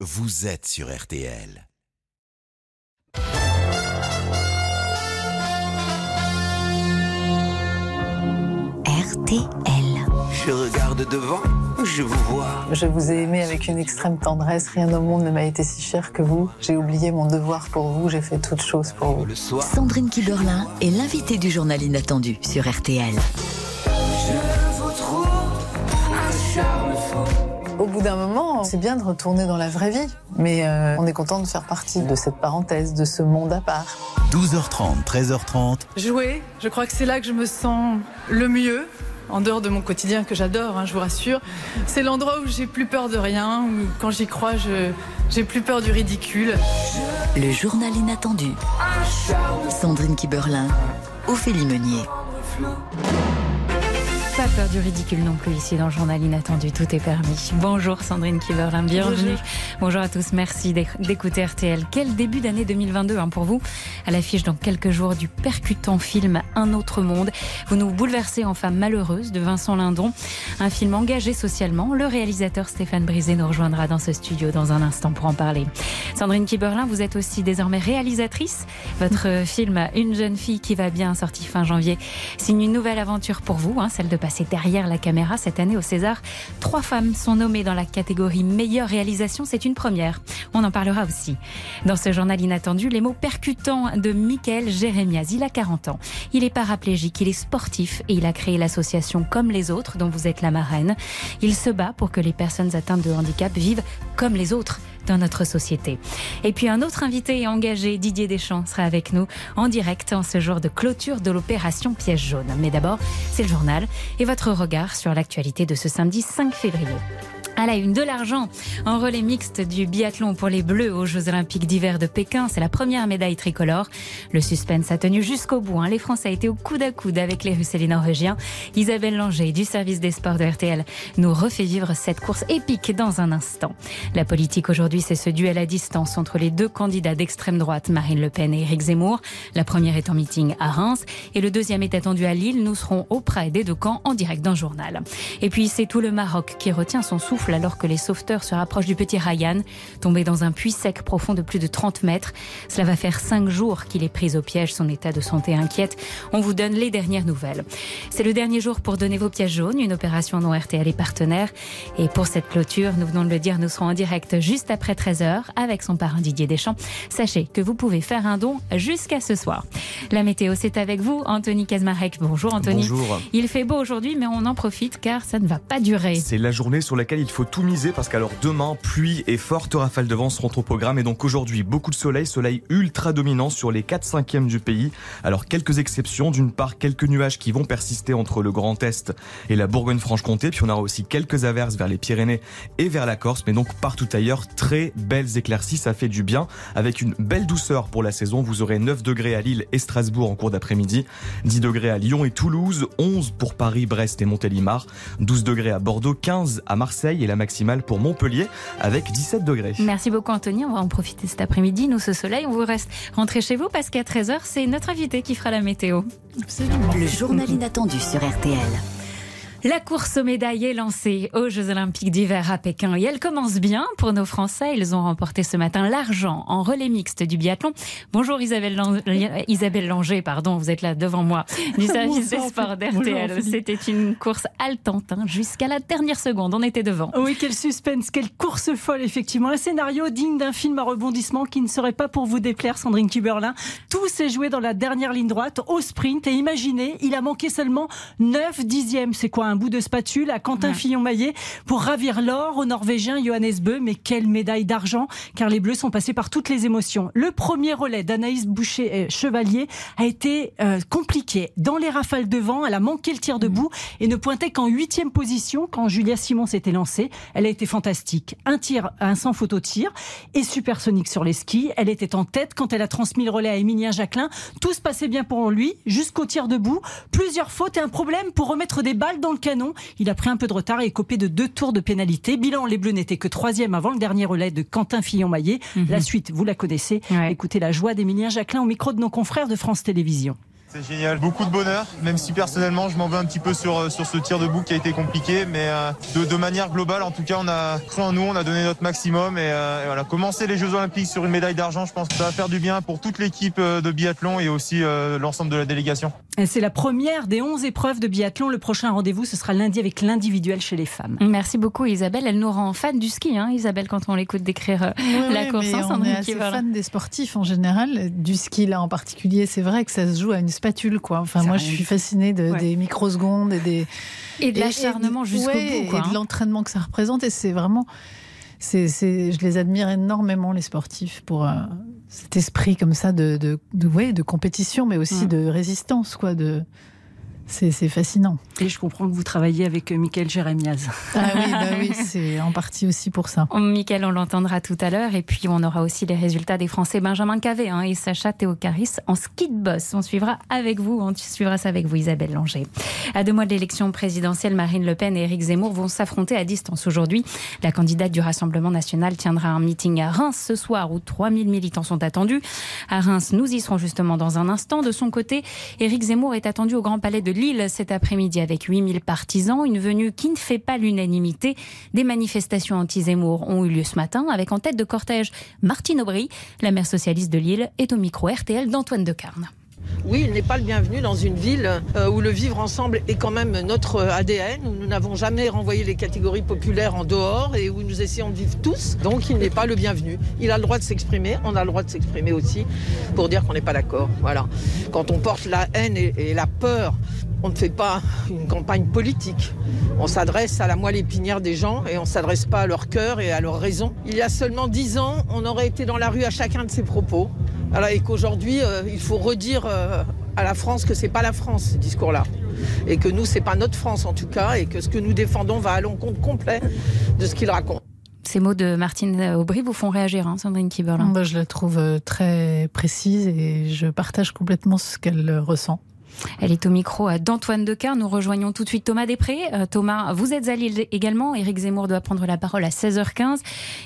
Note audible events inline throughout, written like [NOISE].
vous êtes sur RTL. RTL. Je regarde devant, je vous vois. Je vous ai aimé avec une extrême tendresse. Rien au monde ne m'a été si cher que vous. J'ai oublié mon devoir pour vous. J'ai fait toute chose pour vous. Le soir, Sandrine Kiberlin est l'invitée du journal inattendu sur RTL. Bout d'un moment, c'est bien de retourner dans la vraie vie. Mais euh, on est content de faire partie de cette parenthèse, de ce monde à part. 12h30, 13h30, Jouer, je crois que c'est là que je me sens le mieux, en dehors de mon quotidien que j'adore, hein, je vous rassure. C'est l'endroit où j'ai plus peur de rien, où quand j'y crois, je j'ai plus peur du ridicule. Le journal inattendu. Sandrine Kiberlin, Ophélie Meunier. Pas peur du ridicule non plus ici dans le journal inattendu, tout est permis. Bonjour Sandrine Kiberlin, bienvenue. Bonjour. à tous, merci d'éc- d'écouter RTL. Quel début d'année 2022 hein, pour vous À l'affiche dans quelques jours du percutant film Un autre monde. Vous nous bouleversez en femme malheureuse de Vincent Lindon. Un film engagé socialement. Le réalisateur Stéphane Brisé nous rejoindra dans ce studio dans un instant pour en parler. Sandrine Kiberlin, vous êtes aussi désormais réalisatrice. Votre [LAUGHS] film Une jeune fille qui va bien, sorti fin janvier, signe une nouvelle aventure pour vous, hein, celle de passer derrière la caméra cette année au César. Trois femmes sont nommées dans la catégorie meilleure réalisation, c'est une première. On en parlera aussi. Dans ce journal inattendu, les mots percutants de Michael Jérémiaz. Il a 40 ans. Il est paraplégique, il est sportif et il a créé l'association Comme les autres, dont vous êtes la marraine. Il se bat pour que les personnes atteintes de handicap vivent comme les autres dans notre société. Et puis un autre invité engagé, Didier Deschamps, sera avec nous en direct en ce jour de clôture de l'opération Piège jaune. Mais d'abord, c'est le journal et votre regard sur l'actualité de ce samedi 5 février. À la une de l'argent en relais mixte du biathlon pour les Bleus aux Jeux Olympiques d'hiver de Pékin. C'est la première médaille tricolore. Le suspense a tenu jusqu'au bout. hein. Les Français étaient au coude à coude avec les Russes et les Norvégiens. Isabelle Langer du service des sports de RTL nous refait vivre cette course épique dans un instant. La politique aujourd'hui, c'est ce duel à distance entre les deux candidats d'extrême droite, Marine Le Pen et Éric Zemmour. La première est en meeting à Reims et le deuxième est attendu à Lille. Nous serons auprès des deux camps en direct le journal. Et puis c'est tout le Maroc qui retient son souffle alors que les sauveteurs se rapprochent du petit Ryan, tombé dans un puits sec profond de plus de 30 mètres. Cela va faire cinq jours qu'il est pris au piège. Son état de santé inquiète. On vous donne les dernières nouvelles. C'est le dernier jour pour donner vos pièges jaunes, une opération dont RTL est partenaire. Et pour cette clôture, nous venons de le dire, nous serons en direct juste après 13h avec son parrain Didier Deschamps. Sachez que vous pouvez faire un don jusqu'à ce soir. La météo, c'est avec vous, Anthony Kazmarek. Bonjour Anthony. Bonjour. Il fait beau aujourd'hui, mais on en profite car ça ne va pas durer. C'est la journée sur laquelle il faut tout miser parce qu'alors demain, pluie et fortes rafales de vent seront au programme et donc aujourd'hui, beaucoup de soleil, soleil ultra dominant sur les 4 5 du pays. Alors quelques exceptions, d'une part quelques nuages qui vont persister entre le Grand Est et la Bourgogne-Franche-Comté, puis on aura aussi quelques averses vers les Pyrénées et vers la Corse, mais donc partout ailleurs, très belles éclaircies, ça fait du bien avec une belle douceur pour la saison. Vous aurez 9 degrés à Lille et Strasbourg en cours d'après-midi, 10 degrés à Lyon et Toulouse, 11 pour Paris, Brest et Montélimar, 12 degrés à Bordeaux, 15 à Marseille et la maximale pour Montpellier avec 17 degrés. Merci beaucoup Anthony, on va en profiter cet après-midi. Nous, ce soleil, on vous reste rentrer chez vous parce qu'à 13h, c'est notre invité qui fera la météo. Le journal inattendu sur RTL. La course aux médailles est lancée aux Jeux Olympiques d'hiver à Pékin et elle commence bien pour nos Français. Ils ont remporté ce matin l'argent en relais mixte du biathlon. Bonjour Isabelle, Lan- Isabelle Langer, pardon, vous êtes là devant moi, [LAUGHS] du service des sports d'RTL. C'était une course haletante hein, jusqu'à la dernière seconde. On était devant. Oui, quel suspense, quelle course folle, effectivement. Un scénario digne d'un film à rebondissement qui ne serait pas pour vous déplaire, Sandrine Kiberlin. Tout s'est joué dans la dernière ligne droite, au sprint. Et imaginez, il a manqué seulement 9 dixièmes. C'est quoi, un bout de spatule à Quentin Ouais. Fillon-Maillet pour ravir l'or au Norvégien Johannes Bö. Mais quelle médaille d'argent, car les Bleus sont passés par toutes les émotions. Le premier relais d'Anaïs Boucher-Chevalier a été euh, compliqué. Dans les rafales de vent, elle a manqué le tir debout et ne pointait qu'en huitième position quand Julia Simon s'était lancée. Elle a été fantastique. Un tir, un sans photo tir et supersonique sur les skis. Elle était en tête quand elle a transmis le relais à Émilien Jacquelin. Tout se passait bien pour lui jusqu'au tir debout. Plusieurs fautes et un problème pour remettre des balles dans le canon. Il a pris un peu de retard et est copé de deux tours de pénalité. Bilan, les Bleus n'étaient que troisième avant le dernier relais de Quentin Fillon-Maillet. La suite, vous la connaissez. Ouais. Écoutez la joie d'Émilien Jacquelin au micro de nos confrères de France Télévisions. C'est génial, beaucoup de bonheur, même si personnellement je m'en veux un petit peu sur, euh, sur ce tir debout qui a été compliqué, mais euh, de, de, manière globale, en tout cas, on a cru en nous, on a donné notre maximum et, euh, et, voilà, commencer les Jeux Olympiques sur une médaille d'argent, je pense que ça va faire du bien pour toute l'équipe de biathlon et aussi euh, l'ensemble de la délégation. C'est la première des 11 épreuves de biathlon. Le prochain rendez-vous, ce sera lundi avec l'individuel chez les femmes. Merci beaucoup Isabelle. Elle nous rend fan du ski, hein, Isabelle, quand on l'écoute décrire oui, la oui, course. Mais hein, on est assez fan des sportifs en général. Du ski là en particulier, c'est vrai que ça se joue à une spatule, quoi. Enfin, moi, je suis fascinée de, ouais. des microsecondes et des et de l'acharnement jusqu'au ouais, bout, quoi, et hein. de l'entraînement que ça représente. Et c'est vraiment, c'est, je les admire énormément les sportifs pour euh, cet esprit comme ça de, de, de, ouais, de compétition, mais aussi mmh. de résistance, quoi. De c'est fascinant. Et je comprends que vous travaillez avec euh, Michael Jérémiaz. Ah oui, bah oui [LAUGHS] c'est en partie aussi pour ça. Michael, on l'entendra tout à l'heure. Et puis, on aura aussi les résultats des Français Benjamin Cavé hein, et Sacha Théocaris en ski de boss. On suivra avec vous, on suivra ça avec vous, Isabelle Langer. À deux mois de l'élection présidentielle, Marine Le Pen et Éric Zemmour vont s'affronter à distance aujourd'hui. La candidate du Rassemblement national tiendra un meeting à Reims ce soir où 3000 militants sont attendus. À Reims, nous y serons justement dans un instant. De son côté, Éric Zemmour est attendu au Grand Palais de Lille cet après-midi avec 8000 partisans, une venue qui ne fait pas l'unanimité. Des manifestations anti-Zemmour ont eu lieu ce matin avec en tête de cortège Martine Aubry. La maire socialiste de Lille est au micro RTL d'Antoine Decarne. Oui, il n'est pas le bienvenu dans une ville où le vivre ensemble est quand même notre ADN, où nous n'avons jamais renvoyé les catégories populaires en dehors et où nous essayons de vivre tous. Donc il n'est pas le bienvenu. Il a le droit de s'exprimer, on a le droit de s'exprimer aussi pour dire qu'on n'est pas d'accord. Voilà. Quand on porte la haine et la peur, on ne fait pas une campagne politique. On s'adresse à la moelle épinière des gens et on ne s'adresse pas à leur cœur et à leur raison. Il y a seulement dix ans, on aurait été dans la rue à chacun de ces propos. Alors, et qu'aujourd'hui, euh, il faut redire euh, à la France que c'est pas la France, ce discours-là. Et que nous, c'est pas notre France en tout cas, et que ce que nous défendons va à l'encontre complet de ce qu'il raconte. Ces mots de Martine Aubry vous font réagir, hein, Sandrine Kiberlin bah, Je la trouve euh, très précise et je partage complètement ce qu'elle ressent. Elle est au micro d'Antoine Decar. Nous rejoignons tout de suite Thomas Després. Euh, Thomas, vous êtes à Lille également. Éric Zemmour doit prendre la parole à 16h15.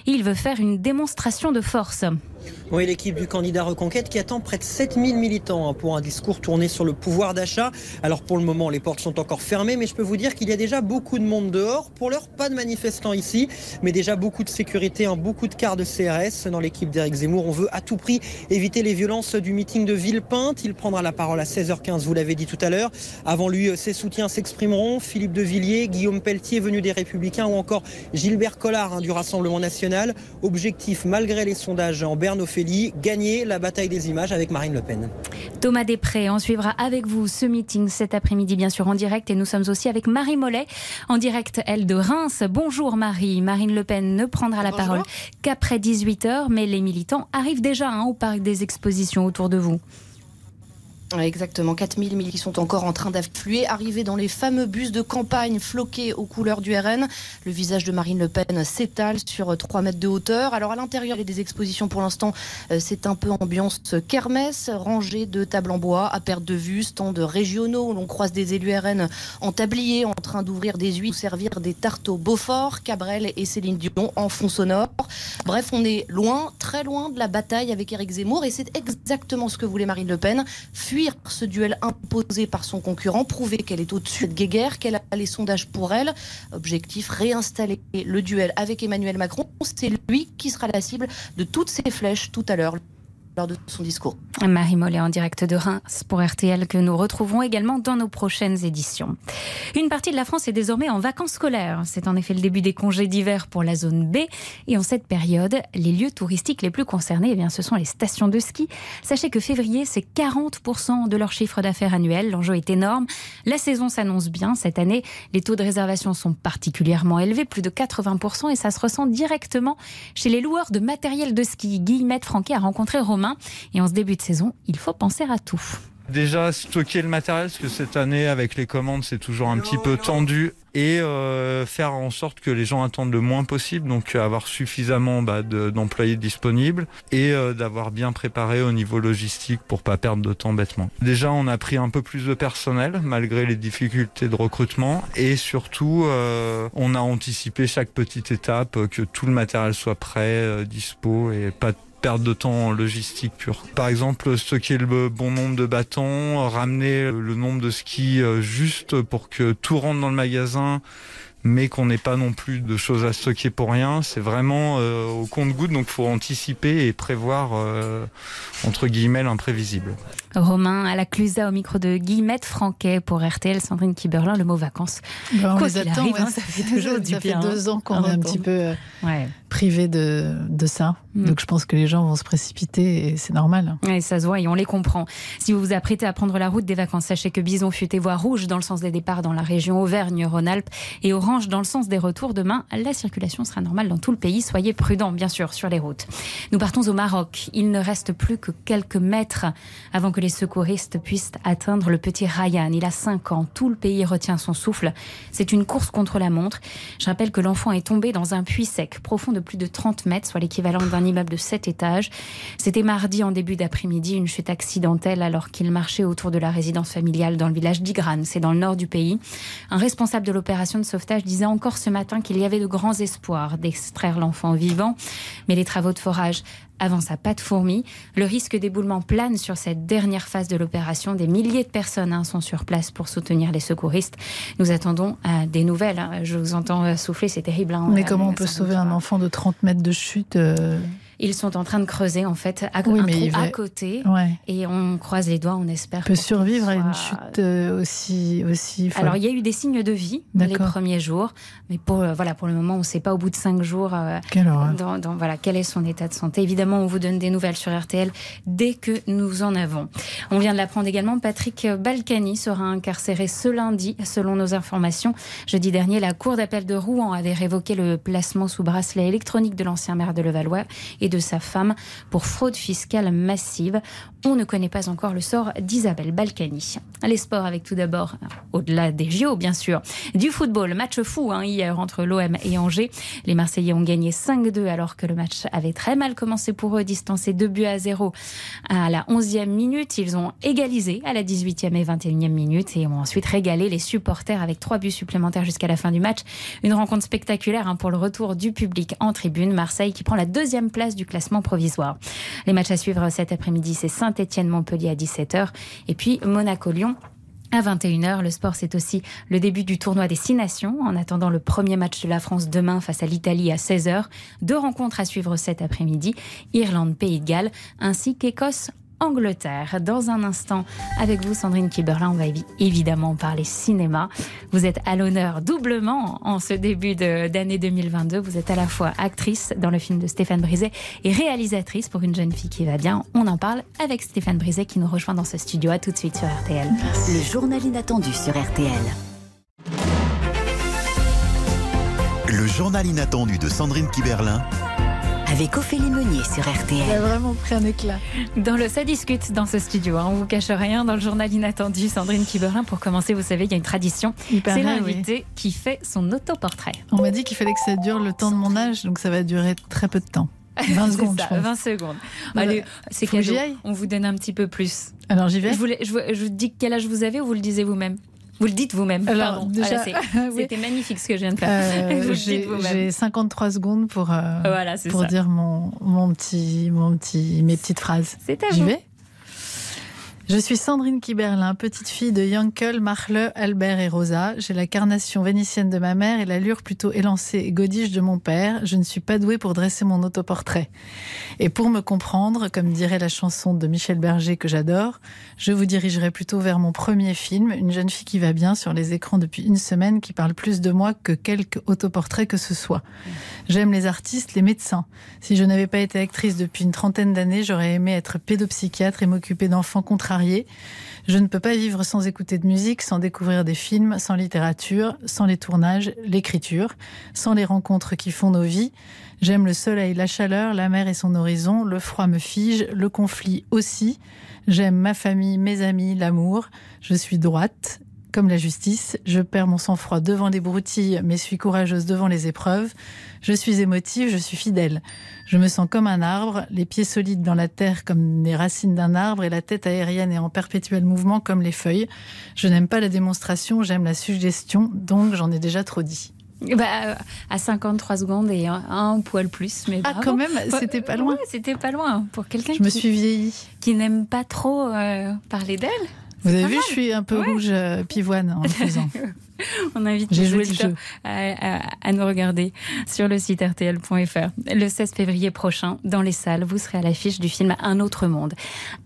Il veut faire une démonstration de force. Oui, l'équipe du candidat Reconquête qui attend près de 7000 militants hein, pour un discours tourné sur le pouvoir d'achat. Alors pour le moment, les portes sont encore fermées, mais je peux vous dire qu'il y a déjà beaucoup de monde dehors. Pour l'heure, pas de manifestants ici, mais déjà beaucoup de sécurité, hein, beaucoup de cars de CRS dans l'équipe d'Éric Zemmour. On veut à tout prix éviter les violences du meeting de Villepinte. Il prendra la parole à 16h15, vous l'avez dit tout à l'heure. Avant lui, ses soutiens s'exprimeront. Philippe de Villiers, Guillaume Pelletier, venu des Républicains, ou encore Gilbert Collard hein, du Rassemblement National. Objectif, malgré les sondages en Berne Ophélie, gagner la bataille des images avec Marine Le Pen. Thomas Després, on suivra avec vous ce meeting cet après-midi, bien sûr en direct. Et nous sommes aussi avec Marie Mollet, en direct, elle de Reims. Bonjour Marie. Marine Le Pen ne prendra la Bonjour. parole qu'après 18h, mais les militants arrivent déjà hein, au parc des expositions autour de vous. Exactement, 4000 militants qui sont encore en train d'affluer, arrivés dans les fameux bus de campagne floqués aux couleurs du RN. Le visage de Marine Le Pen s'étale sur 3 mètres de hauteur. Alors à l'intérieur il y a des expositions pour l'instant, euh, c'est un peu ambiance kermesse, rangée de tables en bois à perte de vue, stands régionaux où l'on croise des élus RN en tablier en train d'ouvrir des huiles ou servir des tartes au Beaufort, Cabrel et Céline Dion en fond sonore. Bref, on est loin, très loin de la bataille avec Éric Zemmour et c'est exactement ce que voulait Marine Le Pen. Ce duel imposé par son concurrent, prouver qu'elle est au-dessus de guéguerre, qu'elle a les sondages pour elle. Objectif, réinstaller le duel avec Emmanuel Macron. C'est lui qui sera la cible de toutes ces flèches tout à l'heure lors de son discours. Marie Mollet en direct de Reims pour RTL que nous retrouverons également dans nos prochaines éditions. Une partie de la France est désormais en vacances scolaires. C'est en effet le début des congés d'hiver pour la zone B. Et en cette période, les lieux touristiques les plus concernés, eh bien, ce sont les stations de ski. Sachez que février, c'est 40% de leur chiffre d'affaires annuel. L'enjeu est énorme. La saison s'annonce bien. Cette année, les taux de réservation sont particulièrement élevés, plus de 80%, et ça se ressent directement chez les loueurs de matériel de ski. Guillemette Franquet a rencontré Romain et en ce début de saison, il faut penser à tout. Déjà stocker le matériel, parce que cette année avec les commandes c'est toujours un petit peu tendu et euh, faire en sorte que les gens attendent le moins possible, donc avoir suffisamment bah, d'employés disponibles et euh, d'avoir bien préparé au niveau logistique pour pas perdre de temps bêtement. Déjà on a pris un peu plus de personnel malgré les difficultés de recrutement et surtout euh, on a anticipé chaque petite étape, que tout le matériel soit prêt, dispo et pas perte de temps logistique pure. Par exemple, stocker le bon nombre de bâtons, ramener le nombre de skis euh, juste pour que tout rentre dans le magasin mais qu'on n'ait pas non plus de choses à stocker pour rien. C'est vraiment euh, au compte-goutte, donc faut anticiper et prévoir euh, entre guillemets l'imprévisible. Romain à la Clusa au micro de Guillemette Franquet pour RTL, Sandrine Kiberlin, le mot vacances. Ben, on Quoi les attend, arrive, ouais, hein, ça fait toujours du ça bien. fait deux ans qu'on est un petit peu euh, Ouais. privé de, de ça. Mm. Donc je pense que les gens vont se précipiter et c'est normal. Et ça se voit et on les comprend. Si vous vous apprêtez à prendre la route des vacances, sachez que Bison fut et voie rouge dans le sens des départs dans la région Auvergne-Rhône-Alpes et orange dans le sens des retours. Demain, la circulation sera normale dans tout le pays. Soyez prudents, bien sûr, sur les routes. Nous partons au Maroc. Il ne reste plus que quelques mètres avant que les secouristes puissent atteindre le petit Ryan. Il a 5 ans. Tout le pays retient son souffle. C'est une course contre la montre. Je rappelle que l'enfant est tombé dans un puits sec profond de plus de 30 mètres, soit l'équivalent d'un immeuble de 7 étages. C'était mardi en début d'après-midi, une chute accidentelle alors qu'il marchait autour de la résidence familiale dans le village d'Igran, c'est dans le nord du pays. Un responsable de l'opération de sauvetage disait encore ce matin qu'il y avait de grands espoirs d'extraire l'enfant vivant, mais les travaux de forage avancent à pas de fourmi. Le risque d'éboulement plane sur cette dernière phase de l'opération. Des milliers de personnes hein, sont sur place pour soutenir les secouristes. Nous attendons euh, des nouvelles. hein. Je vous entends souffler, c'est terrible. hein. Mais comment on peut sauver un enfant de 30 mètres de chute euh, ils sont en train de creuser en fait à, Oui, un mais trou il va- à côté Ouais. et on croise les doigts, on espère. peut survivre à une chute euh, aussi aussi folle. Alors il y a eu des signes de vie les D'accord. premiers jours, mais pour euh, voilà pour le moment on ne sait pas au bout de cinq jours euh, dans, dans- voilà quel est son état de santé. Évidemment on vous donne des nouvelles sur RTL dès que nous en avons. On vient de l'apprendre également. Patrick Balkany sera incarcéré ce lundi selon nos informations. Jeudi dernier la cour d'appel de Rouen avait révoqué le placement sous bracelet électronique de l'ancien maire de Levallois et de sa femme pour fraude fiscale massive. On ne connaît pas encore le sort d'Isabelle Balkany. Les sports avec tout d'abord, au-delà des JO bien sûr, du football. Match fou hein, hier entre l'OM et Angers. Les Marseillais ont gagné 5-2 alors que le match avait très mal commencé pour eux, distancé 2 buts à 0 à la 11e minute. Ils ont égalisé à la 18e et 21e minute et ont ensuite régalé les supporters avec 3 buts supplémentaires jusqu'à la fin du match. Une rencontre spectaculaire hein, pour le retour du public en tribune. Marseille qui prend la deuxième place du classement provisoire. Les matchs à suivre cet après-midi, c'est Saint-Etienne-Montpellier à 17h et puis Monaco-Lyon à 21h, le sport, c'est aussi le début du tournoi des Six Nations. En attendant le premier match de la France demain face à l'Italie à 16h, deux rencontres à suivre cet après-midi, Irlande-Pays de Galles, ainsi qu'Écosse. Angleterre. Dans un instant, avec vous, Sandrine Kiberlin, on va évi- évidemment parler cinéma. Vous êtes à l'honneur doublement en ce début de- d'année 2022. Vous êtes à la fois actrice dans le film de Stéphane Brisé et réalisatrice pour une jeune fille qui va bien. On en parle avec Stéphane Brisé qui nous rejoint dans ce studio. À tout de suite sur RTL. Le journal inattendu sur RTL. Le journal inattendu de Sandrine Kiberlin Avec Ophélie Meunier sur Il a RTL. vraiment pris un éclat. Dans le ça discute dans ce studio, hein. on vous cache rien dans le journal inattendu. Sandrine Kiberin, pour commencer, vous savez, il y a une tradition. C'est oui. l'invité qui fait son autoportrait. On m'a dit qu'il fallait que ça dure le temps de mon âge, donc ça va durer très peu de temps. 20 [LAUGHS] C'est secondes, ça, je pense. 20 secondes. Bah, Allez, c'est cadeau. On vous donne un petit peu plus. Alors j'y vais Je, voulais, je, vous- je vous dis quel âge vous avez ou vous le disiez vous-même? Vous le dites vous-même. Alors, Pardon. déjà, Voilà, c'est- [LAUGHS] oui. C'était magnifique ce que je viens de faire. Euh, [LAUGHS] vous le J'ai dites vous-même. j'ai 53 secondes pour, euh, Voilà, pour ça. dire mon, mon petit, mon petit, mes petites phrases. C'est à J'y vous. vais? Je suis Sandrine Kiberlin, petite fille de Yankel, Marle, Albert et Rosa. J'ai la carnation vénitienne de ma mère et l'allure plutôt élancée et godiche de mon père. Je ne suis pas douée pour dresser mon autoportrait. Et pour me comprendre, comme dirait la chanson de Michel Berger que j'adore, je vous dirigerai plutôt vers mon premier film, une jeune fille qui va bien sur les écrans depuis une semaine, qui parle plus de moi que quelque autoportrait que ce soit. J'aime les artistes, les médecins. Si je n'avais pas été actrice depuis une trentaine d'années, j'aurais aimé être pédopsychiatre et m'occuper d'enfants contrariés. Je ne peux pas vivre sans écouter de musique, sans découvrir des films, sans littérature, sans les tournages, l'écriture, sans les rencontres qui font nos vies. J'aime le soleil, la chaleur, la mer et son horizon, le froid me fige, le conflit aussi. J'aime ma famille, mes amis, l'amour. Je suis droite, comme la justice. Je perds mon sang-froid devant les broutilles, mais suis courageuse devant les épreuves. Je suis émotive, je suis fidèle. Je me sens comme un arbre, les pieds solides dans la terre comme les racines d'un arbre et la tête aérienne et en perpétuel mouvement comme les feuilles. Je n'aime pas la démonstration, j'aime la suggestion, donc j'en ai déjà trop dit. bah, À 53 secondes et un, un poil plus. Mais ah, quand même, c'était pas loin. c'était pas loin. Pour quelqu'un Je me suis vieillie. Qui n'aime pas trop euh, parler d'elle. Vous avez vu, je suis un peu rouge euh, pivoine en le faisant. [LAUGHS] [LAUGHS] On invite les auditeurs à, à- à nous regarder sur le site rtl.fr. Le 16 février prochain, dans les salles, vous serez à l'affiche du film Un autre monde.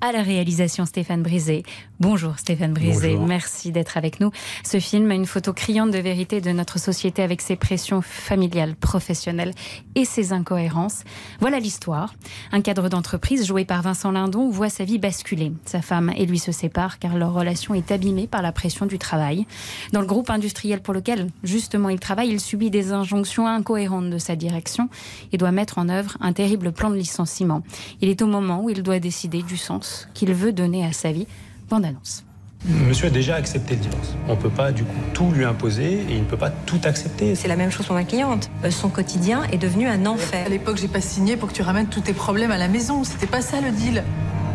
À la réalisation Stéphane Brisé. Bonjour Stéphane Brisé, Bonjour. merci d'être avec nous. Ce film a une photo criante de vérité de notre société avec ses pressions familiales, professionnelles et ses incohérences. Voilà l'histoire. Un cadre d'entreprise joué par Vincent Lindon voit sa vie basculer. Sa femme et lui se séparent car leur relation est abîmée par la pression du travail. Dans le groupe industriel pour lequel justement il travaille, il subit des injonctions incohérentes de sa direction et doit mettre en œuvre un terrible plan de licenciement. Il est au moment où il doit décider du sens qu'il veut donner à sa vie. Bande annonce. Monsieur a déjà accepté le divorce. On ne peut pas du coup tout lui imposer et il ne peut pas tout accepter. C'est la même chose pour ma cliente. Euh, Son quotidien est devenu un enfer. À l'époque, j'ai pas signé pour que tu ramènes tous tes problèmes à la maison. C'était pas ça le deal.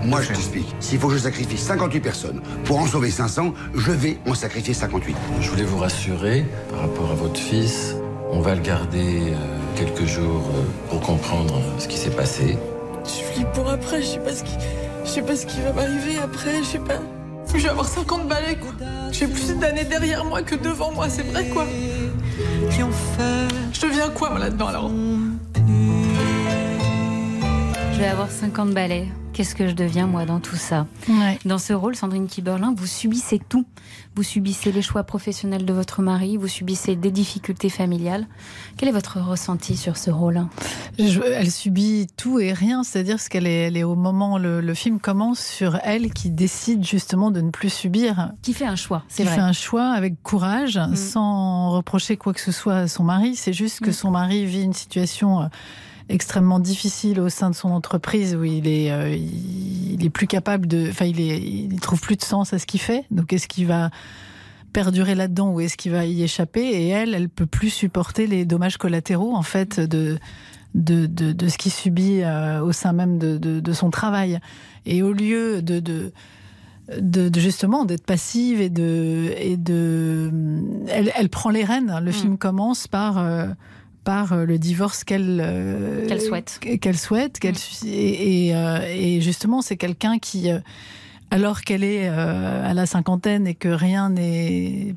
Moi, je t'explique. S'il faut que je sacrifie 58 personnes pour en sauver 500, je vais en sacrifier 58. Je voulais vous rassurer par rapport à votre fils. On va le garder euh, quelques jours euh, pour comprendre euh, ce qui s'est passé. Je flippe pour après, je sais pas ce qui, je sais pas ce qui va m'arriver après, je sais pas. Je vais avoir 50 balais, quoi. J'ai plus d'années derrière moi que devant moi, c'est vrai, quoi. Je deviens quoi, moi, là-dedans, alors? Je vais avoir 50 balais. Qu'est-ce que je deviens, moi, dans tout ça Dans ce rôle, Sandrine Kiberlin, vous subissez tout. Vous subissez les choix professionnels de votre mari, vous subissez des difficultés familiales. Quel est votre ressenti sur ce rôle Je- elle subit tout et rien, c'est-à-dire ce qu'elle est, elle est au moment le, le film commence sur elle qui décide justement de ne plus subir. Qui fait un choix, c'est Qui vrai. fait un choix avec courage, sans reprocher quoi que ce soit à son mari. C'est juste que son mari vit une situation euh, extrêmement difficile au sein de son entreprise où il est, euh, il est plus capable de, enfin il est, il trouve plus de sens à ce qu'il fait. Donc est-ce qu'il va perdurer là-dedans ou est-ce qu'il va y échapper? Et elle, elle peut plus supporter les dommages collatéraux en fait de de, de, de ce qu'il subit euh, au sein même de, de, son travail. Et au lieu de, de de, de justement d'être passive et de et de elle, elle prend les rênes. Le film commence par euh, par euh, le divorce qu'elle euh, Qu'elle souhaite. qu'elle souhaite qu'elle et, et, euh, et justement c'est quelqu'un qui euh, alors qu'elle est à la cinquantaine et que rien n'est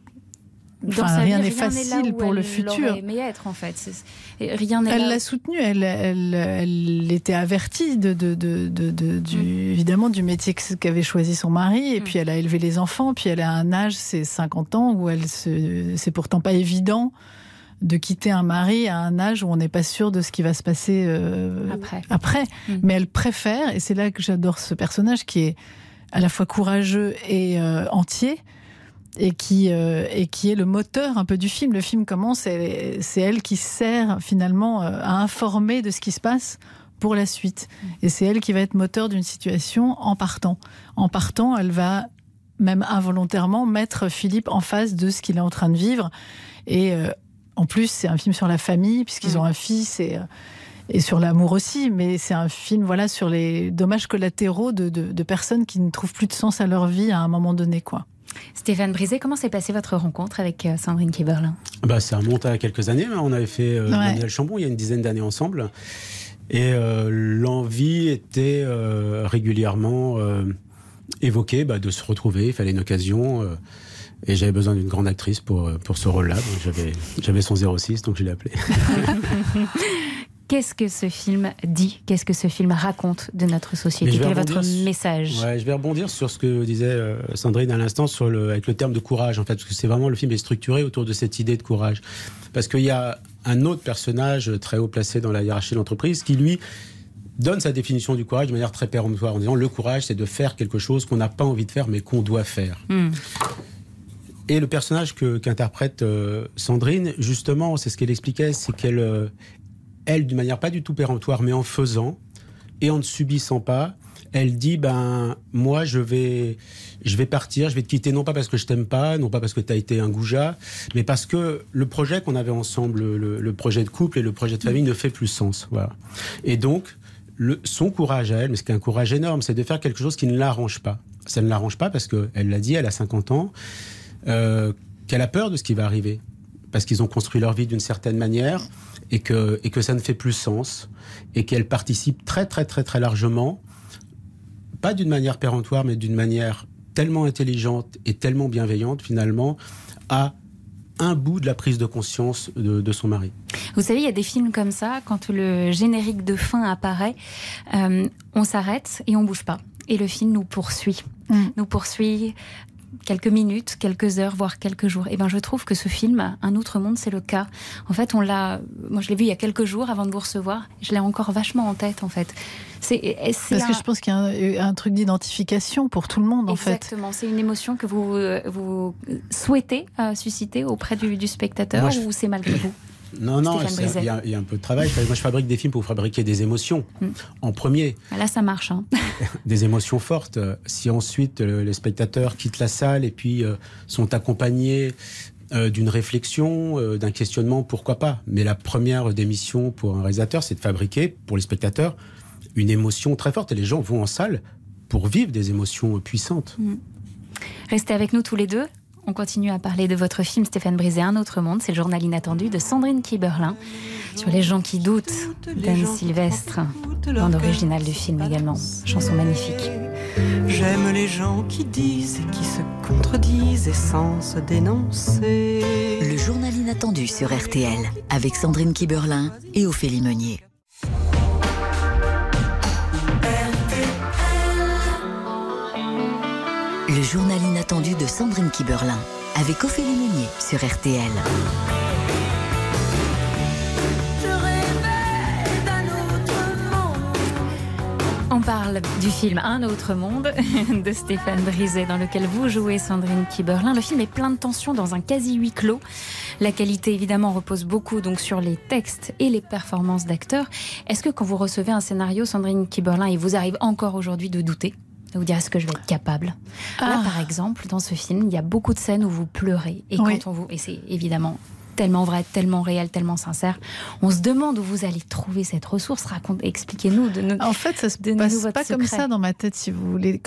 enfin, rien n'est facile pour le futur. aimé être, en fait. Rien n'est Elle l'a soutenue, elle, elle, elle était avertie de, de, de, de- de- du, Mm. évidemment du métier qu'avait choisi son mari, et puis elle a élevé les enfants, puis elle a un âge, c'est 50 ans, où elle c'est pourtant pas évident de quitter un mari à un âge où on n'est pas sûr de ce qui va se passer euh, après. Mm. Mais elle préfère, et c'est là que j'adore ce personnage qui est à la fois courageux et euh, entier, et qui, euh, et qui est le moteur un peu du film. Le film commence, et c'est elle qui sert finalement à informer de ce qui se passe pour la suite. Et c'est elle qui va être moteur d'une situation en partant. En partant, elle va même involontairement mettre Philippe en face de ce qu'il est en train de vivre. Et euh, en plus, c'est un film sur la famille, puisqu'ils ont un fils et, euh, et sur l'amour aussi. Mais c'est un film voilà, sur les dommages collatéraux de, de- de personnes qui ne trouvent plus de sens à leur vie à un moment donné. quoi. Stéphane Brisé, comment s'est passée votre rencontre avec euh, Sandrine Kiberlin? Bah, ça remonte à quelques années. hein. On avait fait euh, Ouais. Manuel Chambon il y a une dizaine d'années ensemble. Et euh, l'envie était euh, régulièrement euh, évoquée bah, de se retrouver. Il fallait une occasion. Et j'avais besoin d'une grande actrice pour, euh, pour ce rôle-là. J'avais, son 06, donc je l'ai appelé. [LAUGHS] Qu'est-ce que ce film dit? Qu'est-ce que ce film raconte de notre société? Quel est votre sur- message? Ouais, je vais rebondir sur ce que disait euh, Sandrine à l'instant sur le, avec le terme de courage, en fait, parce que c'est vraiment le film est structuré autour de cette idée de courage. Parce qu'il y a un autre personnage très haut placé dans la hiérarchie de l'entreprise qui, lui, donne sa définition du courage de manière très péremptoire en disant le courage, c'est de faire quelque chose qu'on n'a pas envie de faire, mais qu'on doit faire. Hmm. Et le personnage qu'interprète euh, Sandrine, justement, c'est ce qu'elle expliquait, c'est qu'elle, euh, elle, d'une manière pas du tout péremptoire, mais en faisant et en ne subissant pas, elle dit ben moi je vais je vais partir, je vais te quitter non pas parce que je t'aime pas, non pas parce que tu as été un goujat, mais parce que le projet qu'on avait ensemble, le, le projet de couple et le projet de famille ne fait plus sens, voilà. Et donc le, son courage à elle, mais c'est un courage énorme, c'est de faire quelque chose qui ne l'arrange pas. Ça ne l'arrange pas parce que elle l'a dit, elle a 50 ans, euh, qu'elle a peur de ce qui va arriver. parce qu'ils ont construit leur vie d'une certaine manière et que, et que ça ne fait plus sens et qu'elles participent très très très très largement, pas d'une manière péremptoire, mais d'une manière tellement intelligente et tellement bienveillante finalement à un bout de la prise de conscience de, son mari. Vous savez, il y a des films comme ça, quand le générique de fin apparaît, euh, on s'arrête et on bouge pas. Et le film nous poursuit. Mm. Nous poursuit quelques minutes, quelques heures, voire quelques jours. Et eh ben, je trouve que ce film, Un autre monde, c'est le cas. En fait, on l'a, moi, je l'ai vu il y a quelques jours avant de vous recevoir. Je l'ai encore vachement en tête, en fait. C'est, parce que je pense qu'il y a un, truc d'identification pour tout le monde, en fait. Exactement. C'est une émotion que vous vous souhaitez euh, susciter auprès du, spectateur ou c'est malgré vous? Non, non, il y, a un peu de travail. Moi, je fabrique des films pour fabriquer des émotions. Mm. En premier. Ah, là, ça marche. Hein. [LAUGHS] des émotions fortes. Si ensuite euh, les spectateurs quittent la salle et puis euh, sont accompagnés euh, d'une réflexion, d'un questionnement, pourquoi pas. Mais la première démission pour un réalisateur, c'est de fabriquer pour les spectateurs une émotion très forte. Et les gens vont en salle pour vivre des émotions puissantes. Mm. Restez avec nous tous les deux. On continue à parler de votre film Stéphane Brisé, Un autre monde. C'est le journal inattendu de Sandrine Kiberlin sur les gens qui doutent d'Anne Sylvestre, bande originale du film également. Chanson magnifique. J'aime les gens qui disent et qui se contredisent et sans se dénoncer. Le journal inattendu sur RTL avec Sandrine Kiberlin et Ophélie Meunier. Le journal inattendu de Sandrine Kiberlin avec Ophélie Meunier sur RTL. On parle du film Un autre monde [LAUGHS] de Stéphane Brisé dans lequel vous jouez Sandrine Kiberlin. Le film est plein de tensions dans un quasi huis clos. La qualité évidemment repose beaucoup donc sur les textes et les performances d'acteurs. Est-ce que quand vous recevez un scénario Sandrine Kiberlin, il vous arrive encore aujourd'hui de douter? De vous dire est-ce que je vais être capable. Là, ah. par exemple, dans ce film, il y a beaucoup de scènes où vous pleurez. Et quand on vous. Et c'est évidemment tellement vrai, tellement réel, tellement sincère. On se demande où vous allez trouver cette ressource. Raconte, expliquez-nous. De nous, en fait, ça se passe pas comme ça dans ma tête, si vous voulez.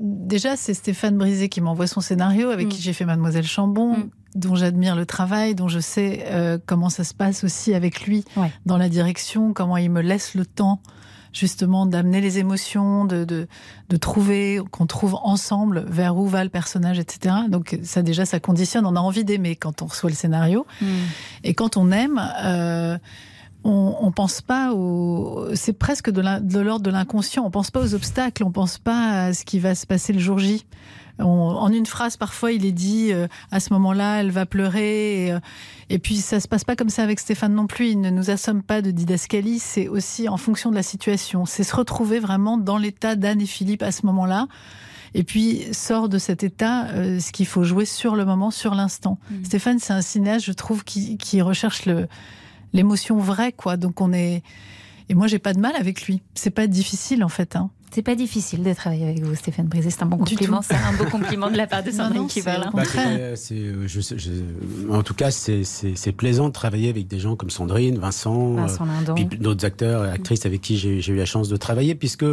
déjà, c'est Stéphane Brisé qui m'envoie son scénario, avec mm. qui j'ai fait Mademoiselle Chambon. Mm. dont j'admire le travail, dont je sais euh, comment ça se passe aussi avec lui dans la direction, comment il me laisse le temps justement d'amener les émotions, de, de, trouver, qu'on trouve ensemble vers où va le personnage, etc. Donc ça déjà, ça conditionne. On a envie d'aimer quand on reçoit le scénario. Hmm. Et quand on aime... Euh, on, on pense pas au. C'est presque de l'ordre de l'inconscient. On pense pas aux obstacles. On pense pas à ce qui va se passer le jour J en une phrase, parfois, il est dit euh, à ce moment-là, elle va pleurer. Euh, et, puis, ça se passe pas comme ça avec Stéphane non plus. Il ne nous assomme pas de didascalie. C'est aussi en fonction de la situation. C'est se retrouver vraiment dans l'état d'Anne et Philippe à ce moment-là. Et puis sort de cet état euh, ce qu'il faut jouer sur le moment, sur l'instant. Mmh. Stéphane, c'est un cinéaste, je trouve, qui, qui recherche le l'émotion vraie, quoi. Donc on est et moi, j'ai pas de mal avec lui. C'est pas difficile, en fait. Hein. C'est pas difficile de travailler avec vous, Stéphane Brisé. C'est un bon compliment. C'est un beau [LAUGHS] compliment de la part de Sandrine Kival. Bah, en tout cas, c'est plaisant de travailler avec des gens comme Sandrine, Vincent, Vincent euh, puis d'autres acteurs et actrices avec qui j'ai eu la chance de travailler, puisque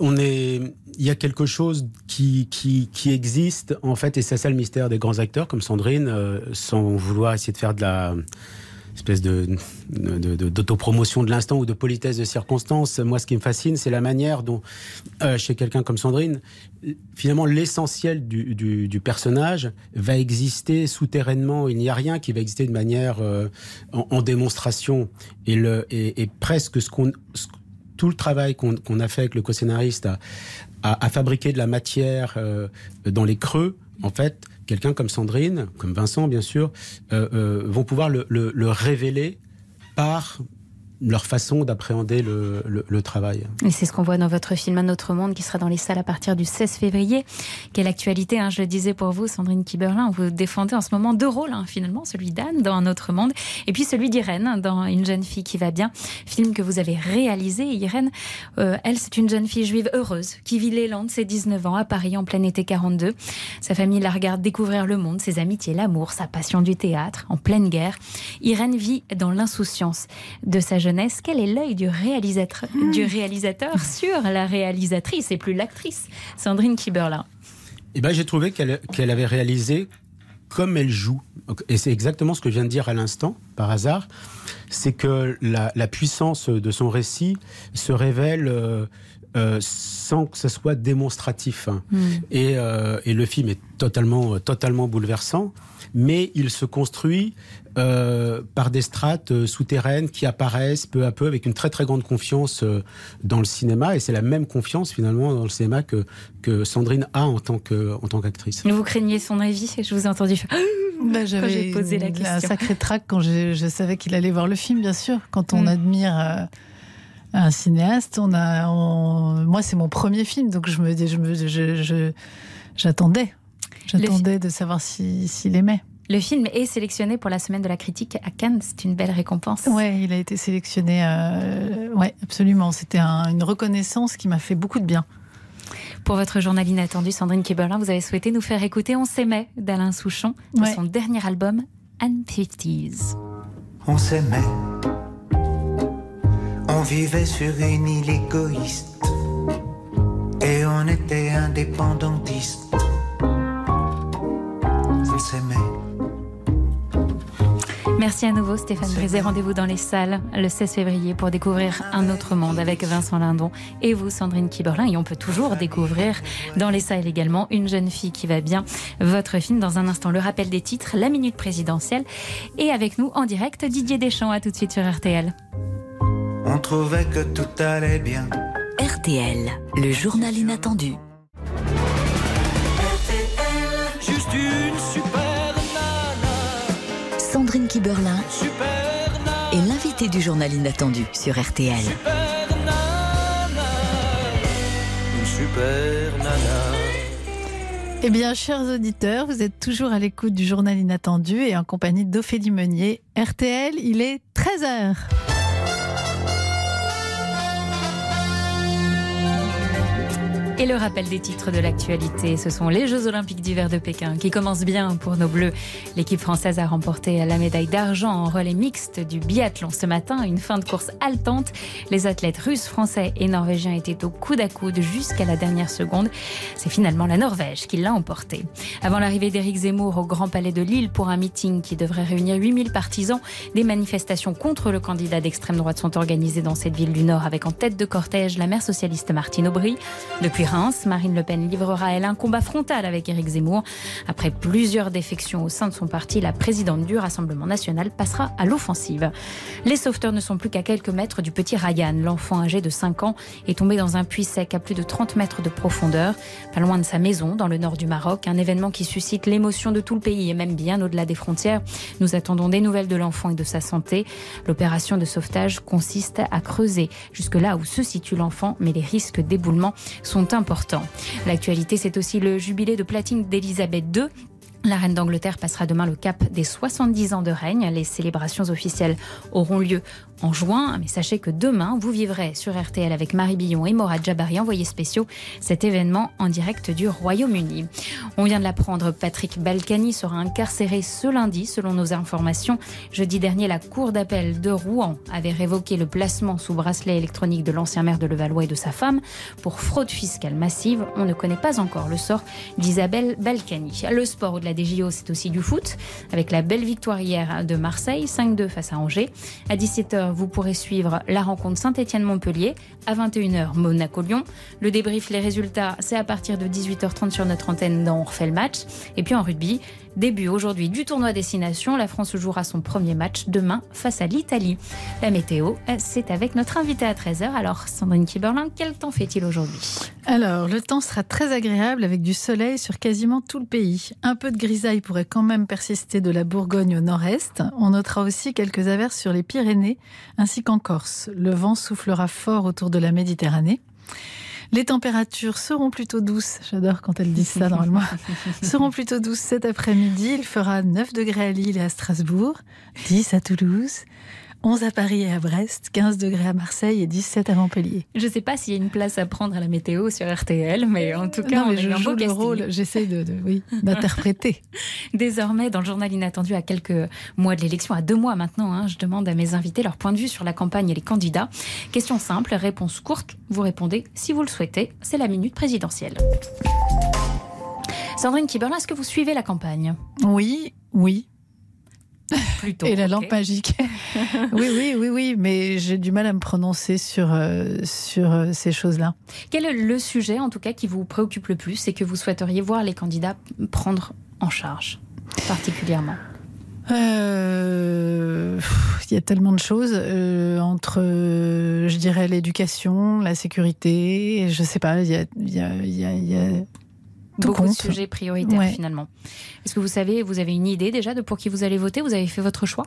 on est, il y a quelque chose qui, qui, qui, existe en fait, et c'est ça le mystère des grands acteurs comme Sandrine, euh, sans vouloir essayer de faire de la espèce de, d'autopromotion de, l'instant ou de politesse de circonstance. Moi, ce qui me fascine, c'est la manière dont, euh, chez quelqu'un comme Sandrine, finalement, l'essentiel du, personnage va exister souterrainement. Il n'y a rien qui va exister de manière euh, en, démonstration. Et, le, et, presque ce qu'on, tout le travail qu'on, a fait avec le co-scénariste à, fabriquer de la matière euh, dans les creux, en fait, quelqu'un comme Sandrine, comme Vincent bien sûr, euh, euh, vont pouvoir le, le révéler par leur façon d'appréhender le, travail. Et c'est ce qu'on voit dans votre film Un autre monde qui sera dans les salles à partir du 16 février. Quelle actualité, hein, je le disais pour vous, Sandrine Kiberlin, vous défendez en ce moment deux rôles, hein, finalement, celui d'Anne dans Un autre monde et puis celui d'Irène dans Une jeune fille qui va bien, film que vous avez réalisé. Irène, euh, elle, c'est une jeune fille juive heureuse qui vit l'élan de ses 19 ans à Paris en plein été 42. Sa famille la regarde découvrir le monde, ses amitiés, l'amour, sa passion du théâtre en pleine guerre. Irène vit dans l'insouciance de sa jeunesse, quel est l'œil du réalisateur, hmm. du réalisateur sur la réalisatrice et plus l'actrice, Sandrine Kiberlin? Eh ben, J'ai trouvé qu'elle avait réalisé comme elle joue. Et c'est exactement ce que je viens de dire à l'instant, par hasard. C'est que la, puissance de son récit se révèle euh, euh, sans que ce soit démonstratif. Hmm. Et, euh, et, le film est totalement, totalement bouleversant, mais il se construit euh, par des strates euh, souterraines qui apparaissent peu à peu avec une très très grande confiance euh, dans le cinéma et c'est la même confiance finalement dans le cinéma que, que Sandrine a en tant que en tant qu'actrice. Vous craignez son avis Je vous ai entendu faire... [GASPS] Bah, J'avais posé la question. Un sacré trac quand je, je savais qu'il allait voir le film, bien sûr. Quand on mm. admire un cinéaste, on a, moi c'est mon premier film, donc je me, je me, je, j'attendais, j'attendais de savoir s'il aimait. Le film est sélectionné pour la semaine de la critique à Cannes. C'est une belle récompense. Oui, il a été sélectionné. Euh, oui, absolument. C'était une reconnaissance qui m'a fait beaucoup de bien. Pour votre journal inattendu, Sandrine Kiberlin, vous avez souhaité nous faire écouter On s'aimait d'Alain Souchon, de son dernier album, Unfifties. On s'aimait. On vivait sur une île égoïste. Et on était indépendantistes. On s'aimait. Merci à nouveau Stéphane Brisé. Rendez-vous dans les salles le 16 février pour découvrir un autre monde avec Vincent Lindon et vous Sandrine Kiberlin. Et on peut toujours découvrir dans les salles également Une jeune fille qui va bien. Votre film dans un instant. Le rappel des titres, la minute présidentielle et avec nous en direct Didier Deschamps. À tout de suite sur RTL. On trouvait que tout allait bien. RTL, le journal inattendu. Juste une super Sandrine Kiberlin est l'invité du journal inattendu sur RTL. Eh bien, chers auditeurs, vous êtes toujours à l'écoute du journal inattendu et en compagnie d'Ophélie Meunier. RTL, il est 13h. Et le rappel des titres de l'actualité, ce sont les Jeux Olympiques d'hiver de Pékin qui commencent bien pour nos Bleus. L'équipe française a remporté la médaille d'argent en relais mixte du biathlon ce matin, une fin de course haletante. Les athlètes russes, français et norvégiens étaient au coude à coude jusqu'à la dernière seconde. C'est finalement la Norvège qui l'a emporté. Avant l'arrivée d'Éric Zemmour au Grand Palais de Lille pour un meeting qui devrait réunir 8000 partisans, des manifestations contre le candidat d'extrême droite sont organisées dans cette ville du Nord avec en tête de cortège la maire socialiste Martine Aubry. Depuis Marine Le Pen livrera elle un combat frontal avec Éric Zemmour. Après plusieurs défections au sein de son parti, la présidente du Rassemblement national passera à l'offensive. Les sauveteurs ne sont plus qu'à quelques mètres du petit Ryan. L'enfant âgé de 5 ans est tombé dans un puits sec à plus de 30 mètres de profondeur, pas loin de sa maison, dans le nord du Maroc. Un événement qui suscite l'émotion de tout le pays et même bien au-delà des frontières. Nous attendons des nouvelles de l'enfant et de sa santé. L'opération de sauvetage consiste à creuser jusque là où se situe l'enfant, mais les risques d'éboulement sont L'actualité, c'est aussi le jubilé de platine d'Elisabeth II la reine d'Angleterre passera demain le cap des 70 ans de règne. Les célébrations officielles auront lieu en juin. Mais sachez que demain, vous vivrez sur RTL avec Marie Billon et Morad Jabari, envoyés spéciaux, cet événement en direct du Royaume-Uni. On vient de l'apprendre, Patrick Balkany sera incarcéré ce lundi, selon nos informations. Jeudi dernier, la Cour d'appel de Rouen avait révoqué le placement sous bracelet électronique de l'ancien maire de Levallois et de sa femme pour fraude fiscale massive. On ne connaît pas encore le sort d'Isabelle Balkany. Le sport au-delà des JO, c'est aussi du foot, avec la belle victoire hier de Marseille, 5-2 face à Angers. À 17h, vous pourrez suivre la rencontre Saint-Étienne-Montpellier. À 21h, Monaco-Lyon. Le débrief, les résultats, c'est à partir de 18h30 sur notre antenne dans On match. Et puis en rugby, Début aujourd'hui du tournoi Destination. La France jouera son premier match demain face à l'Italie. La météo, c'est avec notre invité à 13h. Alors, Sandrine Kiberlin, quel temps fait-il aujourd'hui? Alors, le temps sera très agréable avec du soleil sur quasiment tout le pays. Un peu de grisaille pourrait quand même persister de la Bourgogne au nord-est. On notera aussi quelques averses sur les Pyrénées ainsi qu'en Corse. Le vent soufflera fort autour de la Méditerranée. Les températures seront plutôt douces, j'adore quand elles disent ça normalement, [LAUGHS] seront plutôt douces cet après-midi. Il fera 9 degrés à Lille et à Strasbourg, 10 à Toulouse, 11 à Paris et à Brest, 15 degrés à Marseille et 17 à Montpellier. Je ne sais pas s'il y a une place à prendre à la météo sur RTL, mais en tout cas, non, mais je joue le rôle, j'essaie de, oui, [LAUGHS] d'interpréter. Désormais, dans le journal inattendu, à quelques mois de l'élection, à deux mois maintenant, hein, je demande à mes invités leur point de vue sur la campagne et les candidats. Question simple, réponse courte, vous répondez si vous le souhaitez. C'est la minute présidentielle. Sandrine Kiberlin, est-ce que vous suivez la campagne? Oui, oui. [LAUGHS] Plutôt. Et la lampe magique. [LAUGHS] oui, oui, oui, oui, mais j'ai du mal à me prononcer sur, euh, sur euh, ces choses-là. Quel est le sujet, en tout cas, qui vous préoccupe le plus et que vous souhaiteriez voir les candidats prendre en charge particulièrement? Euh, Il y a tellement de choses euh, entre, euh, je dirais, l'éducation, la sécurité. Je sais pas. Il y a, il y a, il y a, il y a tout Beaucoup de compte. sujets prioritaires Ouais. finalement. Est-ce que vous savez, vous avez une idée déjà de pour qui vous allez voter? Vous avez fait votre choix?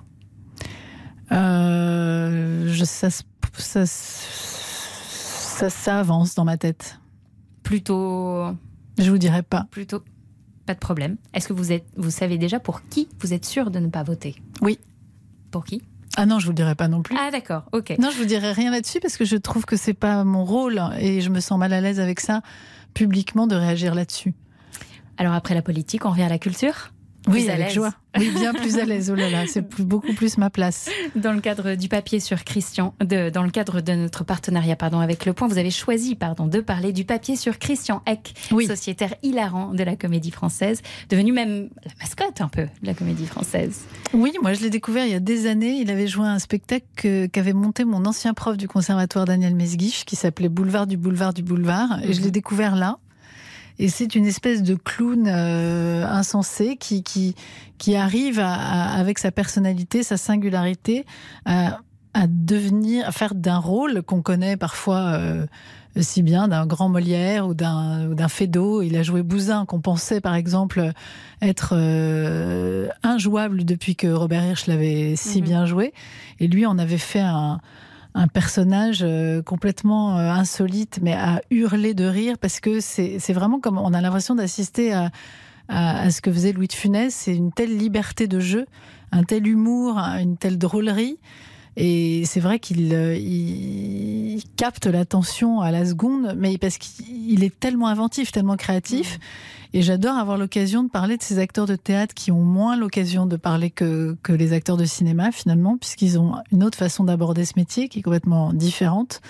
Euh, je, ça, ça, ça, ça avance dans ma tête. Plutôt. Je vous dirai pas. Plutôt. Pas de problème. Est-ce que vous, êtes, vous savez déjà pour qui vous êtes sûr de ne pas voter? Oui. Pour qui? Ah non, je vous le dirai pas non plus. Ah d'accord, ok. Non, je vous dirai rien là-dessus parce que je trouve que c'est pas mon rôle et je me sens mal à l'aise avec ça publiquement de réagir là-dessus. Alors après la politique, on revient à la culture Oui, Plus à l'aise. Oui, bien plus à l'aise. Oh là là, c'est beaucoup plus ma place. [LAUGHS] Dans le cadre du papier sur Christian, de, dans le cadre de notre partenariat pardon, avec Le Point, vous avez choisi pardon, de parler du papier sur Christian Eck, sociétaire hilarant de la comédie française, devenu même la mascotte un peu de la comédie française. Oui, moi je l'ai découvert il y a des années. Il avait joué un spectacle qu'avait monté mon ancien prof du conservatoire Daniel Mesguich qui s'appelait Boulevard du Boulevard du Boulevard. Et je l'ai découvert là. Et c'est une espèce de clown euh, insensé qui, qui, qui arrive à- à- avec sa personnalité, sa singularité, à, à devenir, à faire d'un rôle qu'on connaît parfois euh, si bien, d'un grand Molière ou d'un d'un Feydeau. Il a joué Bousin, qu'on pensait par exemple être euh, injouable depuis que Robert Hirsch l'avait si bien joué. Et lui, on avait fait un, un personnage euh, complètement euh, insolite, mais à hurler de rire, parce que c'est vraiment comme on a l'impression d'assister à, ce que faisait Louis de Funès. C'est une telle liberté de jeu, un tel humour, une telle drôlerie. Et c'est vrai qu'il euh, capte l'attention à la seconde, mais parce qu'il est tellement inventif, tellement créatif. Et j'adore avoir l'occasion de parler de ces acteurs de théâtre qui ont moins l'occasion de parler que, que les acteurs de cinéma, finalement, puisqu'ils ont une autre façon d'aborder ce métier qui est complètement différente.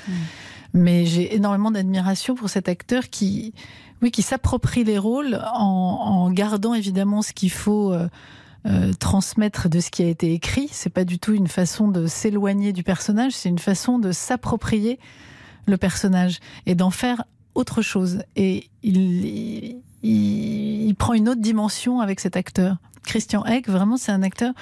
Mais j'ai énormément d'admiration pour cet acteur qui, oui, qui s'approprie les rôles en, en gardant évidemment ce qu'il faut euh, euh, transmettre de ce qui a été écrit. C'est pas du tout une façon de s'éloigner du personnage, c'est une façon de s'approprier le personnage et d'en faire autre chose. Et il, il, prend une autre dimension avec cet acteur. Christian Eck, vraiment, c'est un acteur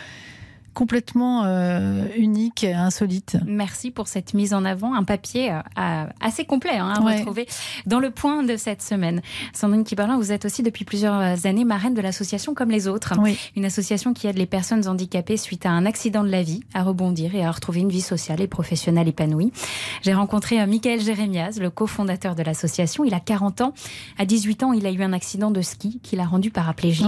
complètement euh, unique insolite. Merci pour cette mise en avant, un papier euh, assez complet hein, à Ouais. retrouver dans le point de cette semaine. Sandrine Kiberlin, vous êtes aussi depuis plusieurs années marraine de l'association Comme les autres, une association qui aide les personnes handicapées suite à un accident de la vie à rebondir et à retrouver une vie sociale et professionnelle épanouie. J'ai rencontré euh, Michael Jérémiaz, le cofondateur de l'association. Il a 40 ans. À 18 ans, il a eu un accident de ski qui l'a rendu paraplégique.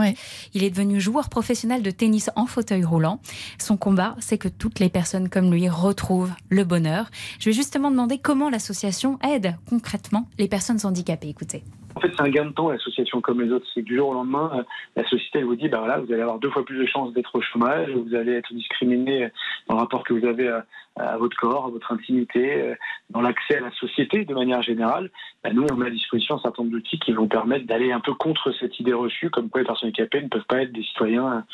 Il est devenu joueur professionnel de tennis en fauteuil roulant. Son combat, c'est que toutes les personnes comme lui retrouvent le bonheur. Je vais justement demander comment l'association aide concrètement les personnes handicapées. Écoutez. En fait, c'est un gain de temps, l'association comme les autres. C'est que du jour au lendemain, euh, la société vous dit, bah voilà, vous allez avoir deux fois plus de chances d'être au chômage, vous allez être discriminé dans le rapport que vous avez à, à votre corps, à votre intimité, euh, dans l'accès à la société de manière générale. Bah, nous, on met à disposition un certain nombre d'outils qui vont permettre d'aller un peu contre cette idée reçue, comme quoi les personnes handicapées ne peuvent pas être des citoyens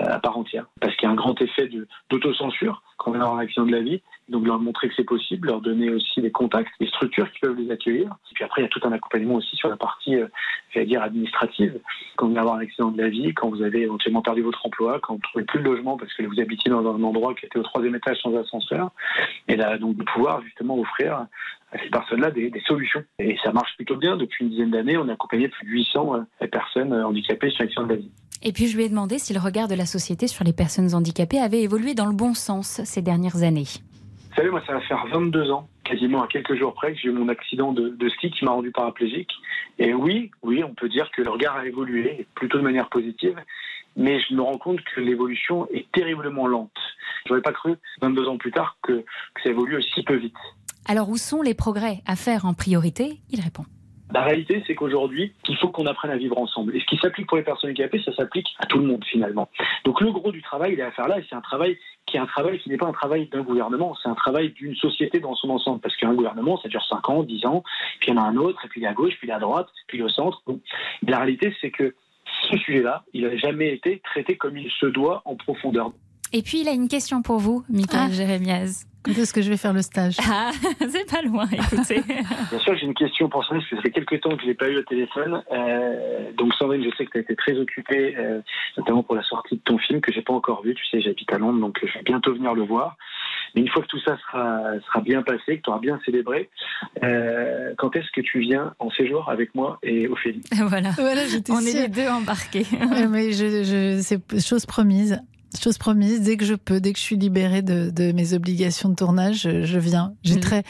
euh, à part entière. Parce qu'il y a un grand effet d'autocensure quand on est dans un de la vie. Donc leur montrer que c'est possible, leur donner aussi des contacts, des structures qui peuvent les accueillir. Et puis après, il y a tout un accompagnement aussi sur la partie, euh, j'allais dire, administrative. Quand vous avoir un accident de la vie, quand vous avez éventuellement perdu votre emploi, quand vous ne trouvez plus de logement parce que vous habitiez dans un endroit qui était au troisième étage sans ascenseur, et là, donc de pouvoir justement offrir à ces personnes-là des, des solutions. Et ça marche plutôt bien. Depuis une dizaine d'années, on a accompagné plus de 800 euh, personnes euh, handicapées sur l'accident de la vie. Et puis je lui ai demandé si le regard de la société sur les personnes handicapées avait évolué dans le bon sens ces dernières années. Vous savez, moi, ça va faire 22 ans, quasiment à quelques jours près, que j'ai eu mon accident de, ski qui m'a rendu paraplégique. Et oui, oui, on peut dire que le regard a évolué, plutôt de manière positive, mais je me rends compte que l'évolution est terriblement lente. J'aurais pas cru, 22 ans plus tard, que, que ça évolue aussi peu vite. Alors où sont les progrès à faire en priorité? Il répond. La réalité, c'est qu'aujourd'hui, il faut qu'on apprenne à vivre ensemble. Et ce qui s'applique pour les personnes handicapées, ça s'applique à tout le monde finalement. Donc le gros du travail, il est à faire là, et c'est un travail qui est un travail qui n'est pas un travail d'un gouvernement, c'est un travail d'une société dans son ensemble. Parce qu'un gouvernement, ça dure 5 ans, 10 ans, puis il y en a un autre, et puis il est à gauche, puis il est à droite, puis il au centre. La réalité, c'est que ce sujet-là, il n'a jamais été traité comme il se doit en profondeur. Et puis, il a une question pour vous, Michael Ah. Jérémiaz. Quand est-ce que je vais faire le stage? Ah, [LAUGHS] c'est pas loin, écoutez. [LAUGHS] Bien sûr, j'ai une question pour Sandrine, parce que ça fait quelques temps que je l'ai pas eu au téléphone. Euh, donc Sandrine, je sais que tu as été très occupée, euh, notamment pour la sortie de ton film, que j'ai pas encore vu. Tu sais, j'habite à Londres, donc je vais bientôt venir le voir. Mais une fois que tout ça sera, sera bien passé, que tu auras bien célébré, euh, quand est-ce que tu viens en séjour avec moi et Ophélie? [LAUGHS] Voilà. Voilà, On est les deux embarqués. Ouais, mais je, je, c'est chose promise. Chose promise, dès que je peux, dès que je suis libérée de, de mes obligations de tournage, je, je viens. J'ai Mm. très,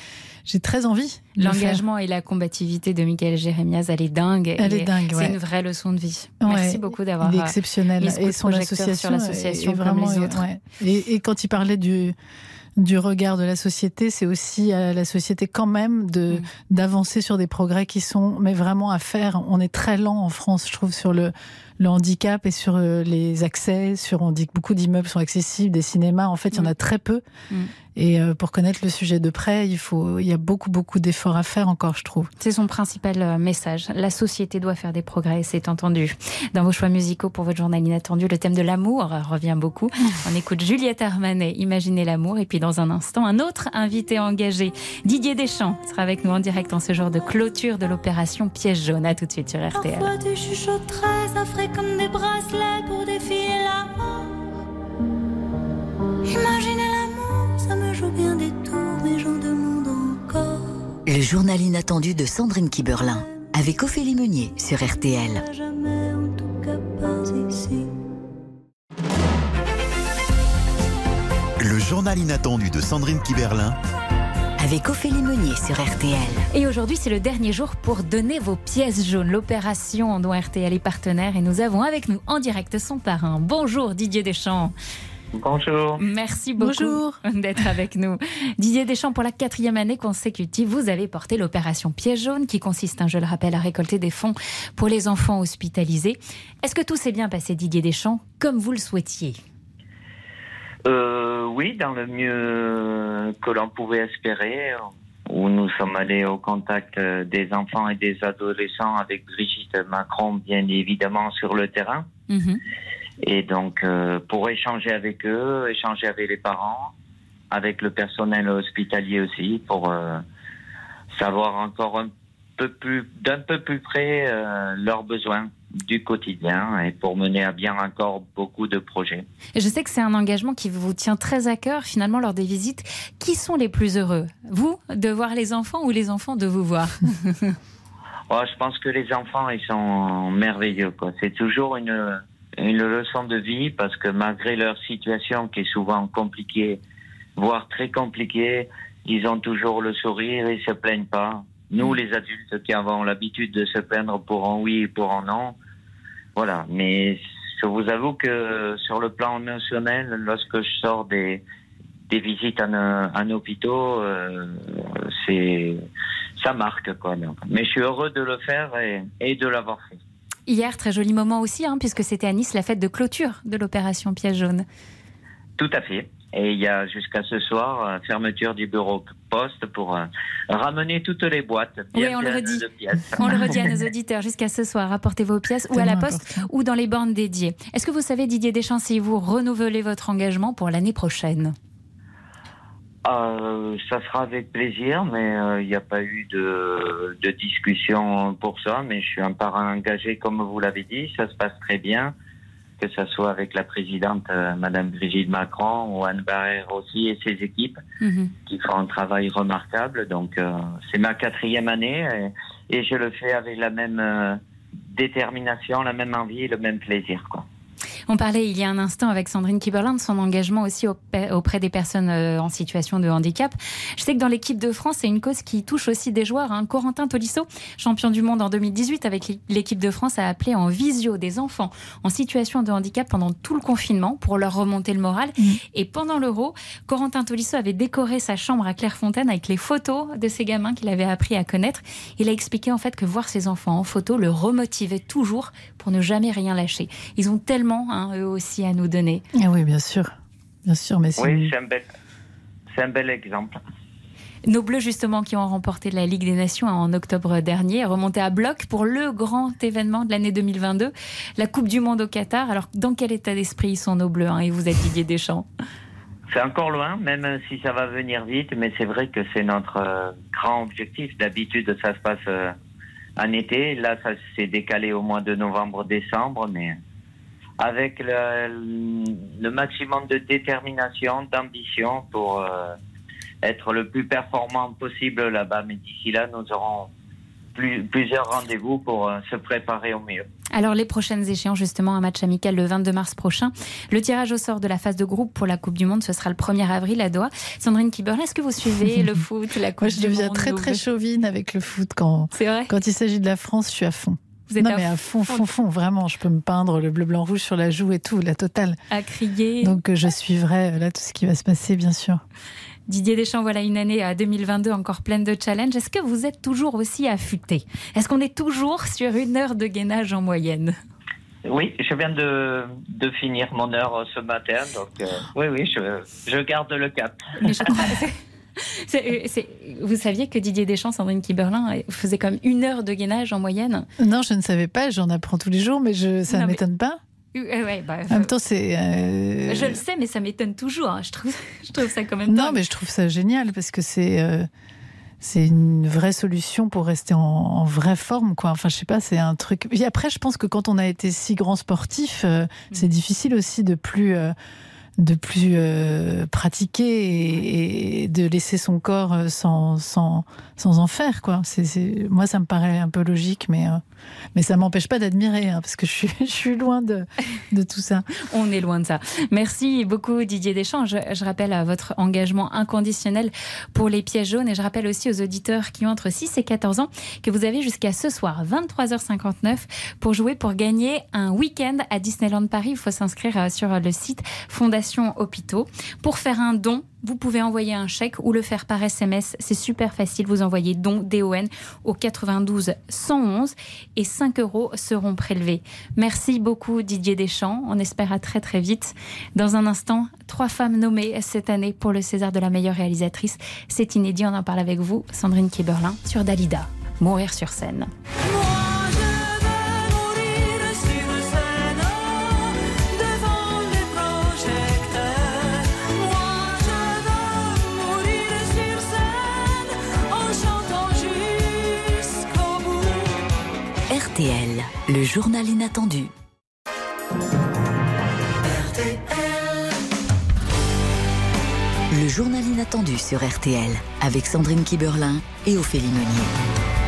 j'ai très envie. L'engagement et la combativité de Michael Jérémiaz, elle est dingue. Elle est dingue, C'est ouais. une vraie leçon de vie. Ouais. Merci beaucoup d'avoir Il est euh, exceptionnel. mis ce coup Et de son association, sur l'association est- est comme vraiment, les autres. ouais. Et, et quand il parlait du du regard de la société, c'est aussi à la société quand même de Mm. d'avancer sur des progrès qui sont mais vraiment à faire. On est très lent en France, je trouve, sur le le handicap et sur euh, les accès. Sur on dit que beaucoup d'immeubles sont accessibles, des cinémas. En fait, il y en a très peu. Mm. Et euh, pour connaître le sujet de près, il faut, il y a beaucoup beaucoup d'efforts à faire encore, je trouve. C'est son principal euh, message. La société doit faire des progrès, c'est entendu. Dans vos choix musicaux pour votre journal inattendu, le thème de l'amour revient beaucoup. [LAUGHS] On écoute Juliette Armanet, Imaginez l'amour. Et puis dans un instant, un autre invité engagé, Didier Deschamps, sera avec nous en direct en ce jour de clôture de l'opération Piège jaune. À tout de suite sur RTL. Parfois tu chuchoterais, ça ferait comme des bracelets pour défier la mort. Imaginez l'amour, bien des tours, mais j'en demande encore. Le journal inattendu de Sandrine Kiberlin avec Ophélie Meunier sur RTL. Jamais, en tout cas pas ici. Le journal inattendu de Sandrine Kiberlin Avec Ophélie Meunier sur RTL. Et aujourd'hui, c'est le dernier jour pour donner vos pièces jaunes. L'opération dont RTL est partenaire et nous avons avec nous en direct son parrain. Bonjour Didier Deschamps. Bonjour. Merci beaucoup Bonjour. [LAUGHS] d'être avec nous. Didier Deschamps, pour la quatrième année consécutive, vous avez porté l'opération Piège jaune qui consiste, hein, je le rappelle, à récolter des fonds pour les enfants hospitalisés. Est-ce que tout s'est bien passé, Didier Deschamps, comme vous le souhaitiez? Euh, oui, dans le mieux que l'on pouvait espérer, où nous sommes allés au contact euh, des enfants et des adolescents avec Brigitte Macron, bien évidemment, sur le terrain. Mhm. Et donc, euh, pour échanger avec eux, échanger avec les parents, avec le personnel hospitalier aussi, pour euh, savoir encore un peu plus, d'un peu plus près euh, leurs besoins du quotidien et pour mener à bien encore beaucoup de projets. Et Je sais que c'est un engagement qui vous tient très à cœur, finalement, lors des visites. Qui sont les plus heureux? Vous, de voir les enfants ou les enfants de vous voir? [LAUGHS] Oh, je pense que les enfants, ils sont merveilleux. C'est toujours une, une leçon de vie parce que malgré leur situation qui est souvent compliquée, voire très compliquée, ils ont toujours le sourire et se plaignent pas. Nous, les adultes qui avons l'habitude de se plaindre pour un oui et pour un non, voilà. Mais je vous avoue que sur le plan émotionnel, lorsque je sors des, des visites en, en hôpitaux, euh, c'est ça marque quoi. Mais je suis heureux de le faire et, et de l'avoir fait. Hier, très joli moment aussi, hein, puisque c'était à Nice la fête de clôture de l'opération Piège jaune. Tout à fait. Et il y a jusqu'à ce soir euh, fermeture du bureau poste pour euh, ramener toutes les boîtes. bien Oui, on le redit. On le redit à nos [LAUGHS] auditeurs jusqu'à ce soir. Apportez vos pièces ou à la poste ou dans les bornes dédiées. Est-ce que vous savez, Didier Deschamps, si vous renouvelez votre engagement pour l'année prochaine? Euh, ça sera avec plaisir, mais euh, il n'y a pas eu de, de discussion pour ça. Mais je suis un parrain engagé, comme vous l'avez dit. Ça se passe très bien, que ce soit avec la présidente, euh, Madame Brigitte Macron, ou Anne Barrère aussi, et ses équipes, qui font un travail remarquable. Donc, euh, c'est ma quatrième année, et, et je le fais avec la même détermination, la même envie, et le même plaisir. Quoi. On parlait il y a un instant avec Sandrine Kiberlin de son engagement aussi auprès des personnes euh, en situation de handicap. Je sais que dans l'équipe de France, c'est une cause qui touche aussi des joueurs. hein. Corentin Tolisso, champion du monde en 2018 avec l'équipe de France, a appelé en visio des enfants en situation de handicap pendant tout le confinement pour leur remonter le moral. Et pendant l'Euro, Corentin Tolisso avait décoré sa chambre à Clairefontaine avec les photos de ces gamins qu'il avait appris à connaître. Il a expliqué en fait que voir ses enfants en photo le remotivait toujours pour ne jamais rien lâcher. Ils ont tellement, hein, eux aussi, à nous donner. Ah oui, bien sûr. Bien sûr, mais c'est. Oui, c'est un bel, c'est un bel exemple. Nos Bleus, justement, qui ont remporté la Ligue des Nations en octobre dernier, remonté à bloc pour le grand événement de l'année 2022, la Coupe du Monde au Qatar. Alors, dans quel état d'esprit sont nos Bleus hein, Et vous êtes Didier Deschamps? C'est encore loin, même si ça va venir vite, mais c'est vrai que c'est notre euh, grand objectif. D'habitude, ça se passe euh, en été. Là, ça s'est décalé au mois de novembre-décembre, mais avec le, le maximum de détermination, d'ambition pour euh, être le plus performant possible là-bas. Mais d'ici là, nous aurons plus- plusieurs rendez-vous pour euh, se préparer au mieux. Alors, les prochaines échéances, justement, un match amical le 22 mars prochain. Le tirage au sort de la phase de groupe pour la Coupe du Monde, ce sera le 1er avril à Doha. Sandrine Kiberlin, est-ce que vous suivez le [LAUGHS] foot, la Coupe Moi, je du deviens Monde très très chauvine avec le foot quand, quand il s'agit de la France, je suis à fond. Vous êtes non, à mais à fond, fond, fond, vraiment. Je peux me peindre le bleu, blanc, rouge sur la joue et tout, la totale. À crier. Donc, euh, je suivrai euh, là tout ce qui va se passer, bien sûr. Didier Deschamps, voilà une année à 2022 encore pleine de challenges. Est-ce que vous êtes toujours aussi affûté? Est-ce qu'on est toujours sur une heure de gainage en moyenne? Oui, je viens de, de finir mon heure euh, ce matin, donc euh, oui, oui, je, je garde le cap. Mais je crois- euh, [LAUGHS] vous saviez que Didier Deschamps, Sandrine Kiberlin, euh, faisait comme une heure de gainage en moyenne Non, je ne savais pas, j'en apprends tous les jours, mais je, ça ne mais- m'étonne pas. Euh, ouais, bah, En même temps, c'est. euh, Je le sais, mais ça m'étonne toujours. hein. Je, trouve, [LAUGHS] je trouve ça quand même Non, dingue. mais je trouve ça génial parce que c'est. euh, C'est une vraie solution pour rester en, en vraie forme, quoi. Enfin, je sais pas, c'est un truc. Et après, je pense que quand on a été si grand sportif, euh, c'est difficile aussi de plus, euh, de plus euh, pratiquer et, de laisser son corps euh, sans, sans, sans en faire, quoi. C'est- Moi, ça me paraît un peu logique, mais, euh, mais ça m'empêche pas d'admirer, hein, parce que je suis, [LAUGHS] loin de, de tout ça. [LAUGHS] On est loin de ça. Merci beaucoup Didier Deschamps. Je, je rappelle à votre engagement inconditionnel pour les pièges jaunes et je rappelle aussi aux auditeurs qui ont entre 6 et 14 ans que vous avez jusqu'à ce soir 23h59 pour jouer pour gagner un week-end à Disneyland Paris. Il faut s'inscrire euh, sur le site Fondation Hôpitaux. Pour faire un don, vous pouvez envoyer un chèque ou le faire par SMS. C'est super facile. Vous envoyez don DON au 92 111 et 5 euros seront prélevés. Merci beaucoup Didier Deschamps. On espère à très très vite. Dans un instant, trois femmes nommées cette année pour le César de la meilleure réalisatrice. C'est inédit. On en parle avec vous, Sandrine Kiberlin, sur Dalida. Mourir sur scène. RTL, le journal inattendu. Le journal inattendu sur RTL avec Sandrine Kiberlin et Ophélie Meunier.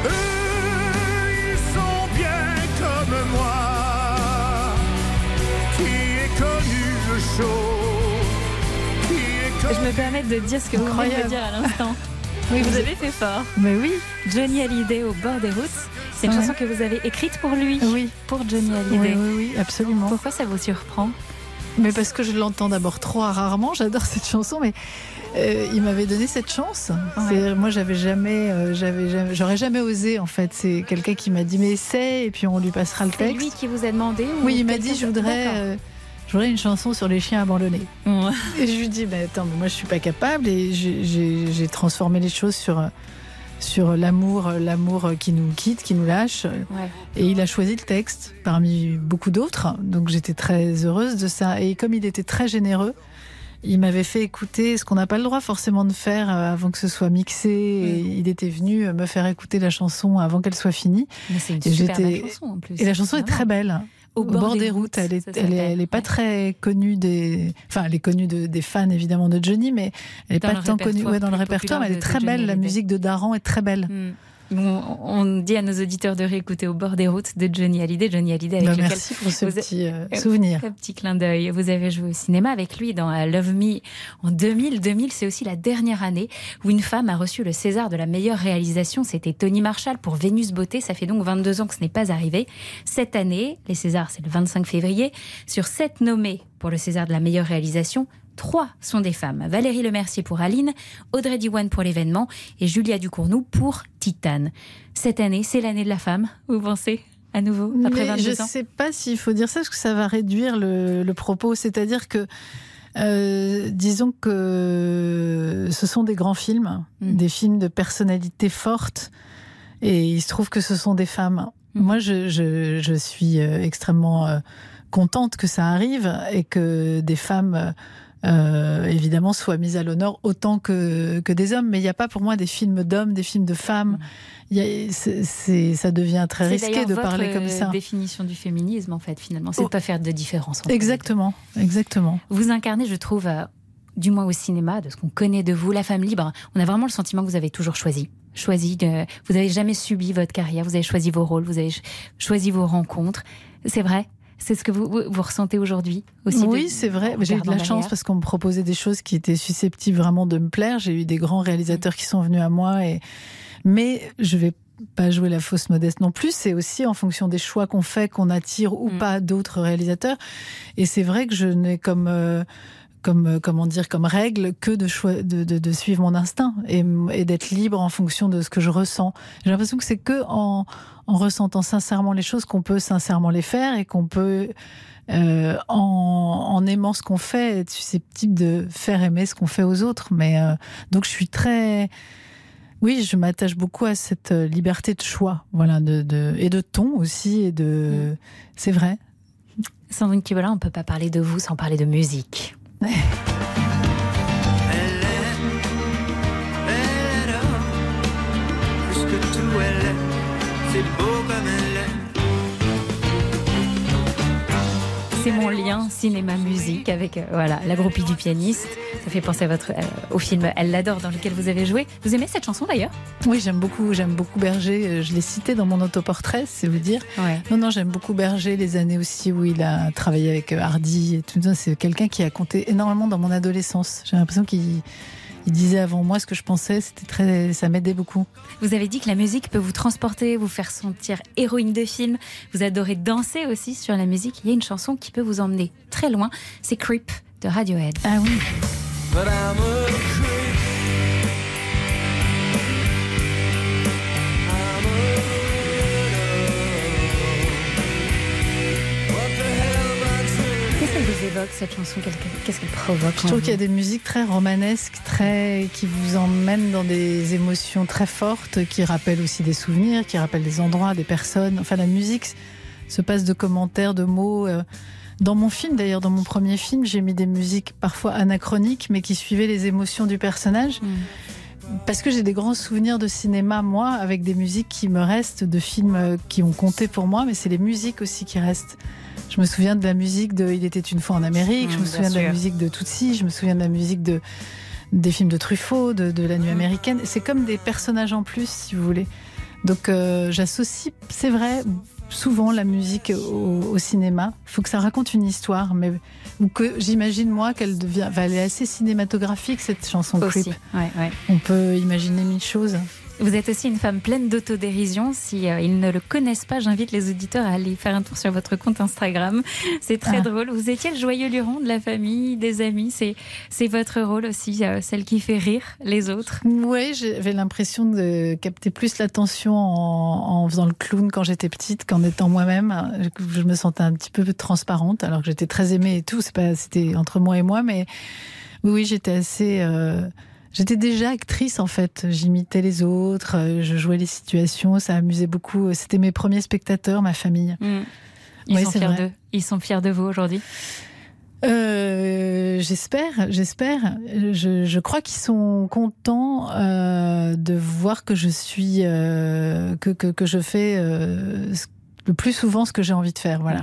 Ils sont bien comme moi, qui est connu le show, qui est Je me permets de dire ce que vous venez de Incroyable. me dire à l'instant. [LAUGHS] Oui, vous vous avez fait fort. Mais oui. Johnny Hallyday au bord des routes. C'est une Ouais. chanson que vous avez écrite pour lui. Oui. Pour Johnny Hallyday. oui, oui, absolument. Pourquoi ça vous surprend Mais parce que je l'entends d'abord trop rarement, [LAUGHS] j'adore cette chanson, mais euh, il m'avait donné cette chance. C'est- Moi, j'avais jamais, euh, j'avais j'aurais jamais osé en fait. C'est quelqu'un qui m'a dit mais essaie et puis on lui passera le C'est texte. lui qui vous a demandé ou Oui, il m'a dit je voudrais, Voudrais une chanson sur les chiens abandonnés. Et je lui dis mais attends, mais moi je suis pas capable et j'ai- transformé les choses sur sur l'amour, l'amour qui nous quitte, qui nous lâche. Ouais. Et il a choisi le texte parmi beaucoup d'autres. Donc j'étais très heureuse de ça. Et comme il était très généreux, il m'avait fait écouter ce qu'on n'a pas le droit forcément de faire euh, avant que ce soit mixé. Et il était venu euh, me faire écouter la chanson avant qu'elle soit finie. Mais c'est une Et super j'étais- belle chanson en plus. Et la chanson est très belle. Au bord des routes, elle est, elle elle est pas très connue des, enfin, elle est connue de- des fans évidemment de Johnny, mais elle est Dans pas tant connue ouais, dans le répertoire. Mais elle est très Johnny belle. La musique de Daran est très belle. Mm. On dit à nos auditeurs de réécouter au bord des routes de Johnny Hallyday. Johnny Hallyday avec lequel merci pour ce petit euh, Euh, souvenir. Un petit clin d'œil. Vous avez joué au cinéma avec lui dans euh, Love Me en 2000. 2000, c'est aussi la dernière année où une femme a reçu le César de la meilleure réalisation. C'était Tony Marshall pour Vénus Beauté. Ça fait donc 22 ans que ce n'est pas arrivé. Cette année, les Césars, c'est le 25 février. Sur sept nommés pour le César de la meilleure réalisation, Trois sont des femmes. Valérie Lemercier pour Aline, Audrey Diwan pour l'événement et Julia Ducournau pour Titane. Cette année, c'est l'année de la femme, vous pensez à nouveau, après Mais 22 je ans sais pas s'il faut dire ça, parce que ça va réduire le, le propos. C'est-à-dire que Euh, disons que ce sont des grands films, Mm. des films de personnalités fortes, et il se trouve que ce sont des femmes. Mm. Moi, je, je- je suis euh, extrêmement euh, contente que ça arrive et que des femmes, euh, évidemment, soient mises à l'honneur autant que, que des hommes. Mais il n'y a pas pour moi des films d'hommes, des films de femmes. Il y a- c'est- c'est- ça devient très Mm. C'est risqué de votre parler comme ça. définition du féminisme, en fait, finalement. C'est de Oh. pas faire de différence. entre Exactement, exactement. Vous incarnez, je trouve, euh, du moins au cinéma, de ce qu'on connaît de vous, la femme libre. On a vraiment le sentiment que vous avez toujours choisi. Choisi de, vous n'avez jamais subi votre carrière, vous avez choisi vos rôles, vous avez ch- choisi vos rencontres. C'est vrai C'est ce que vous, ressentez aujourd'hui aussi Oui, de- c'est vrai. J'ai eu de la chance parce qu'on me proposait des choses qui étaient susceptibles vraiment de me plaire. J'ai eu des grands réalisateurs qui sont venus à moi. Et... Mais je vais pas jouer la fausse modeste non plus. C'est aussi en fonction des choix qu'on fait qu'on attire ou pas d'autres réalisateurs. Et c'est vrai que je n'ai comme... euh, comme euh, comment dire comme règle que de, choi- de, de, de suivre mon instinct et, et d'être libre en fonction de ce que je ressens. J'ai l'impression que c'est que en, en ressentant sincèrement les choses qu'on peut sincèrement les faire et qu'on peut euh, en, en aimant ce qu'on fait être susceptible de faire aimer ce qu'on fait aux autres. Mais euh, donc je suis très oui, je m'attache beaucoup à cette liberté de choix, voilà, de, et de ton aussi, et de, c'est vrai. Sandrine Kibola, on ne peut pas parler de vous sans parler de musique. Elle C'est mon lien cinéma-musique avec euh, voilà la groupie du pianiste. Ça fait penser à votre, euh, au film Elle l'adore dans lequel vous avez joué. Vous aimez cette chanson d'ailleurs? Oui, j'aime beaucoup, j'aime beaucoup Berger. Euh, Je l'ai cité dans mon autoportrait, c'est vous dire. Ouais. Non, non, j'aime beaucoup Berger, les années aussi où il a travaillé avec Hardy et tout ça. C'est quelqu'un qui a compté énormément dans mon adolescence. J'ai l'impression qu'il il disait avant moi ce que je pensais. C'était très, ça m'aidait beaucoup. Vous avez dit que la musique peut vous transporter, vous faire sentir héroïne de film. Vous adorez danser aussi sur la musique. Il y a une chanson qui peut vous emmener très loin. C'est Creep de Radiohead. Ah oui. Vous évoque cette chanson Qu'est-ce qu'elle provoque Je trouve qu'il y a des musiques très romanesques, très qui vous emmènent dans des émotions très fortes, qui rappellent aussi des souvenirs, qui rappellent des endroits, des personnes. Enfin, la musique se passe de commentaires, de mots. euh. Dans mon film, d'ailleurs, dans mon premier film, j'ai mis des musiques parfois anachroniques, mais qui suivaient les émotions du personnage. Parce que j'ai des grands souvenirs de cinéma, moi, avec des musiques qui me restent, de films euh, qui ont compté pour moi, mais c'est les musiques aussi qui restent. Je me souviens de la musique de Il était une fois en Amérique, je Mmh, me bien souviens de la musique de Tootsie, je me souviens de la musique de, des films de Truffaut, de, de La Nuit américaine. C'est comme des personnages en plus, si vous voulez. Donc euh, j'associe, c'est vrai, souvent la musique au, au cinéma. Il faut que ça raconte une histoire, mais ou que j'imagine moi qu'elle devient, va elle est assez cinématographique cette chanson Aussi, Creep. ouais, ouais. On peut imaginer mille choses. Vous êtes aussi une femme pleine d'autodérision. Si euh, ils ne le connaissent pas, j'invite les auditeurs à aller faire un tour sur votre compte Instagram. C'est très Ah. drôle. Vous étiez le joyeux luron de la famille, des amis. C'est c'est votre rôle aussi, euh, celle qui fait rire les autres. Oui, j'avais l'impression de capter plus l'attention en, en faisant le clown quand j'étais petite qu'en étant moi-même. Je me sentais un petit peu transparente, alors que j'étais très aimée et tout. C'est pas, c'était entre moi et moi, mais oui, oui, j'étais assez. euh, J'étais déjà actrice en fait. J'imitais les autres, euh, je jouais les situations, ça amusait beaucoup. C'était mes premiers spectateurs, ma famille. Mm. Ils Ouais, sont fiers d'eux. Ils sont fiers de vous aujourd'hui. Euh, j'espère, j'espère. Je, je crois qu'ils sont contents euh, de voir que je suis, euh, que, que, que je fais le plus souvent ce que j'ai envie de faire. Voilà.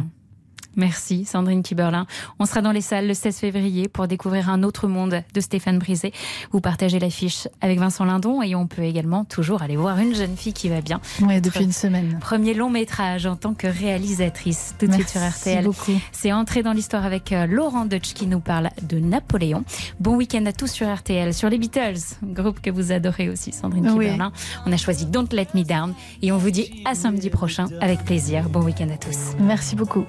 Merci Sandrine Kiberlin. On sera dans les salles le 16 février pour découvrir un autre monde de Stéphane Brisé. Vous partagez l'affiche avec Vincent Lindon et on peut également toujours aller voir une jeune fille qui va bien. Ouais, depuis une semaine. Premier long métrage en tant que réalisatrice tout de suite sur RTL. C'est entré dans l'histoire avec euh, Laurent Deutsch qui nous parle de Napoléon. Bon week-end à tous sur RTL, sur les Beatles, groupe que vous adorez aussi Sandrine Oui. Kiberlin. On a choisi Don't Let Me Down et on vous dit à samedi prochain avec plaisir. Bon week-end à tous. Merci beaucoup.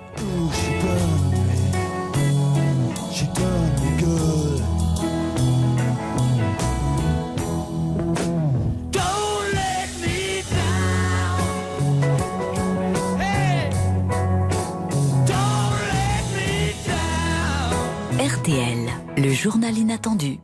RTL. Le journal inattendu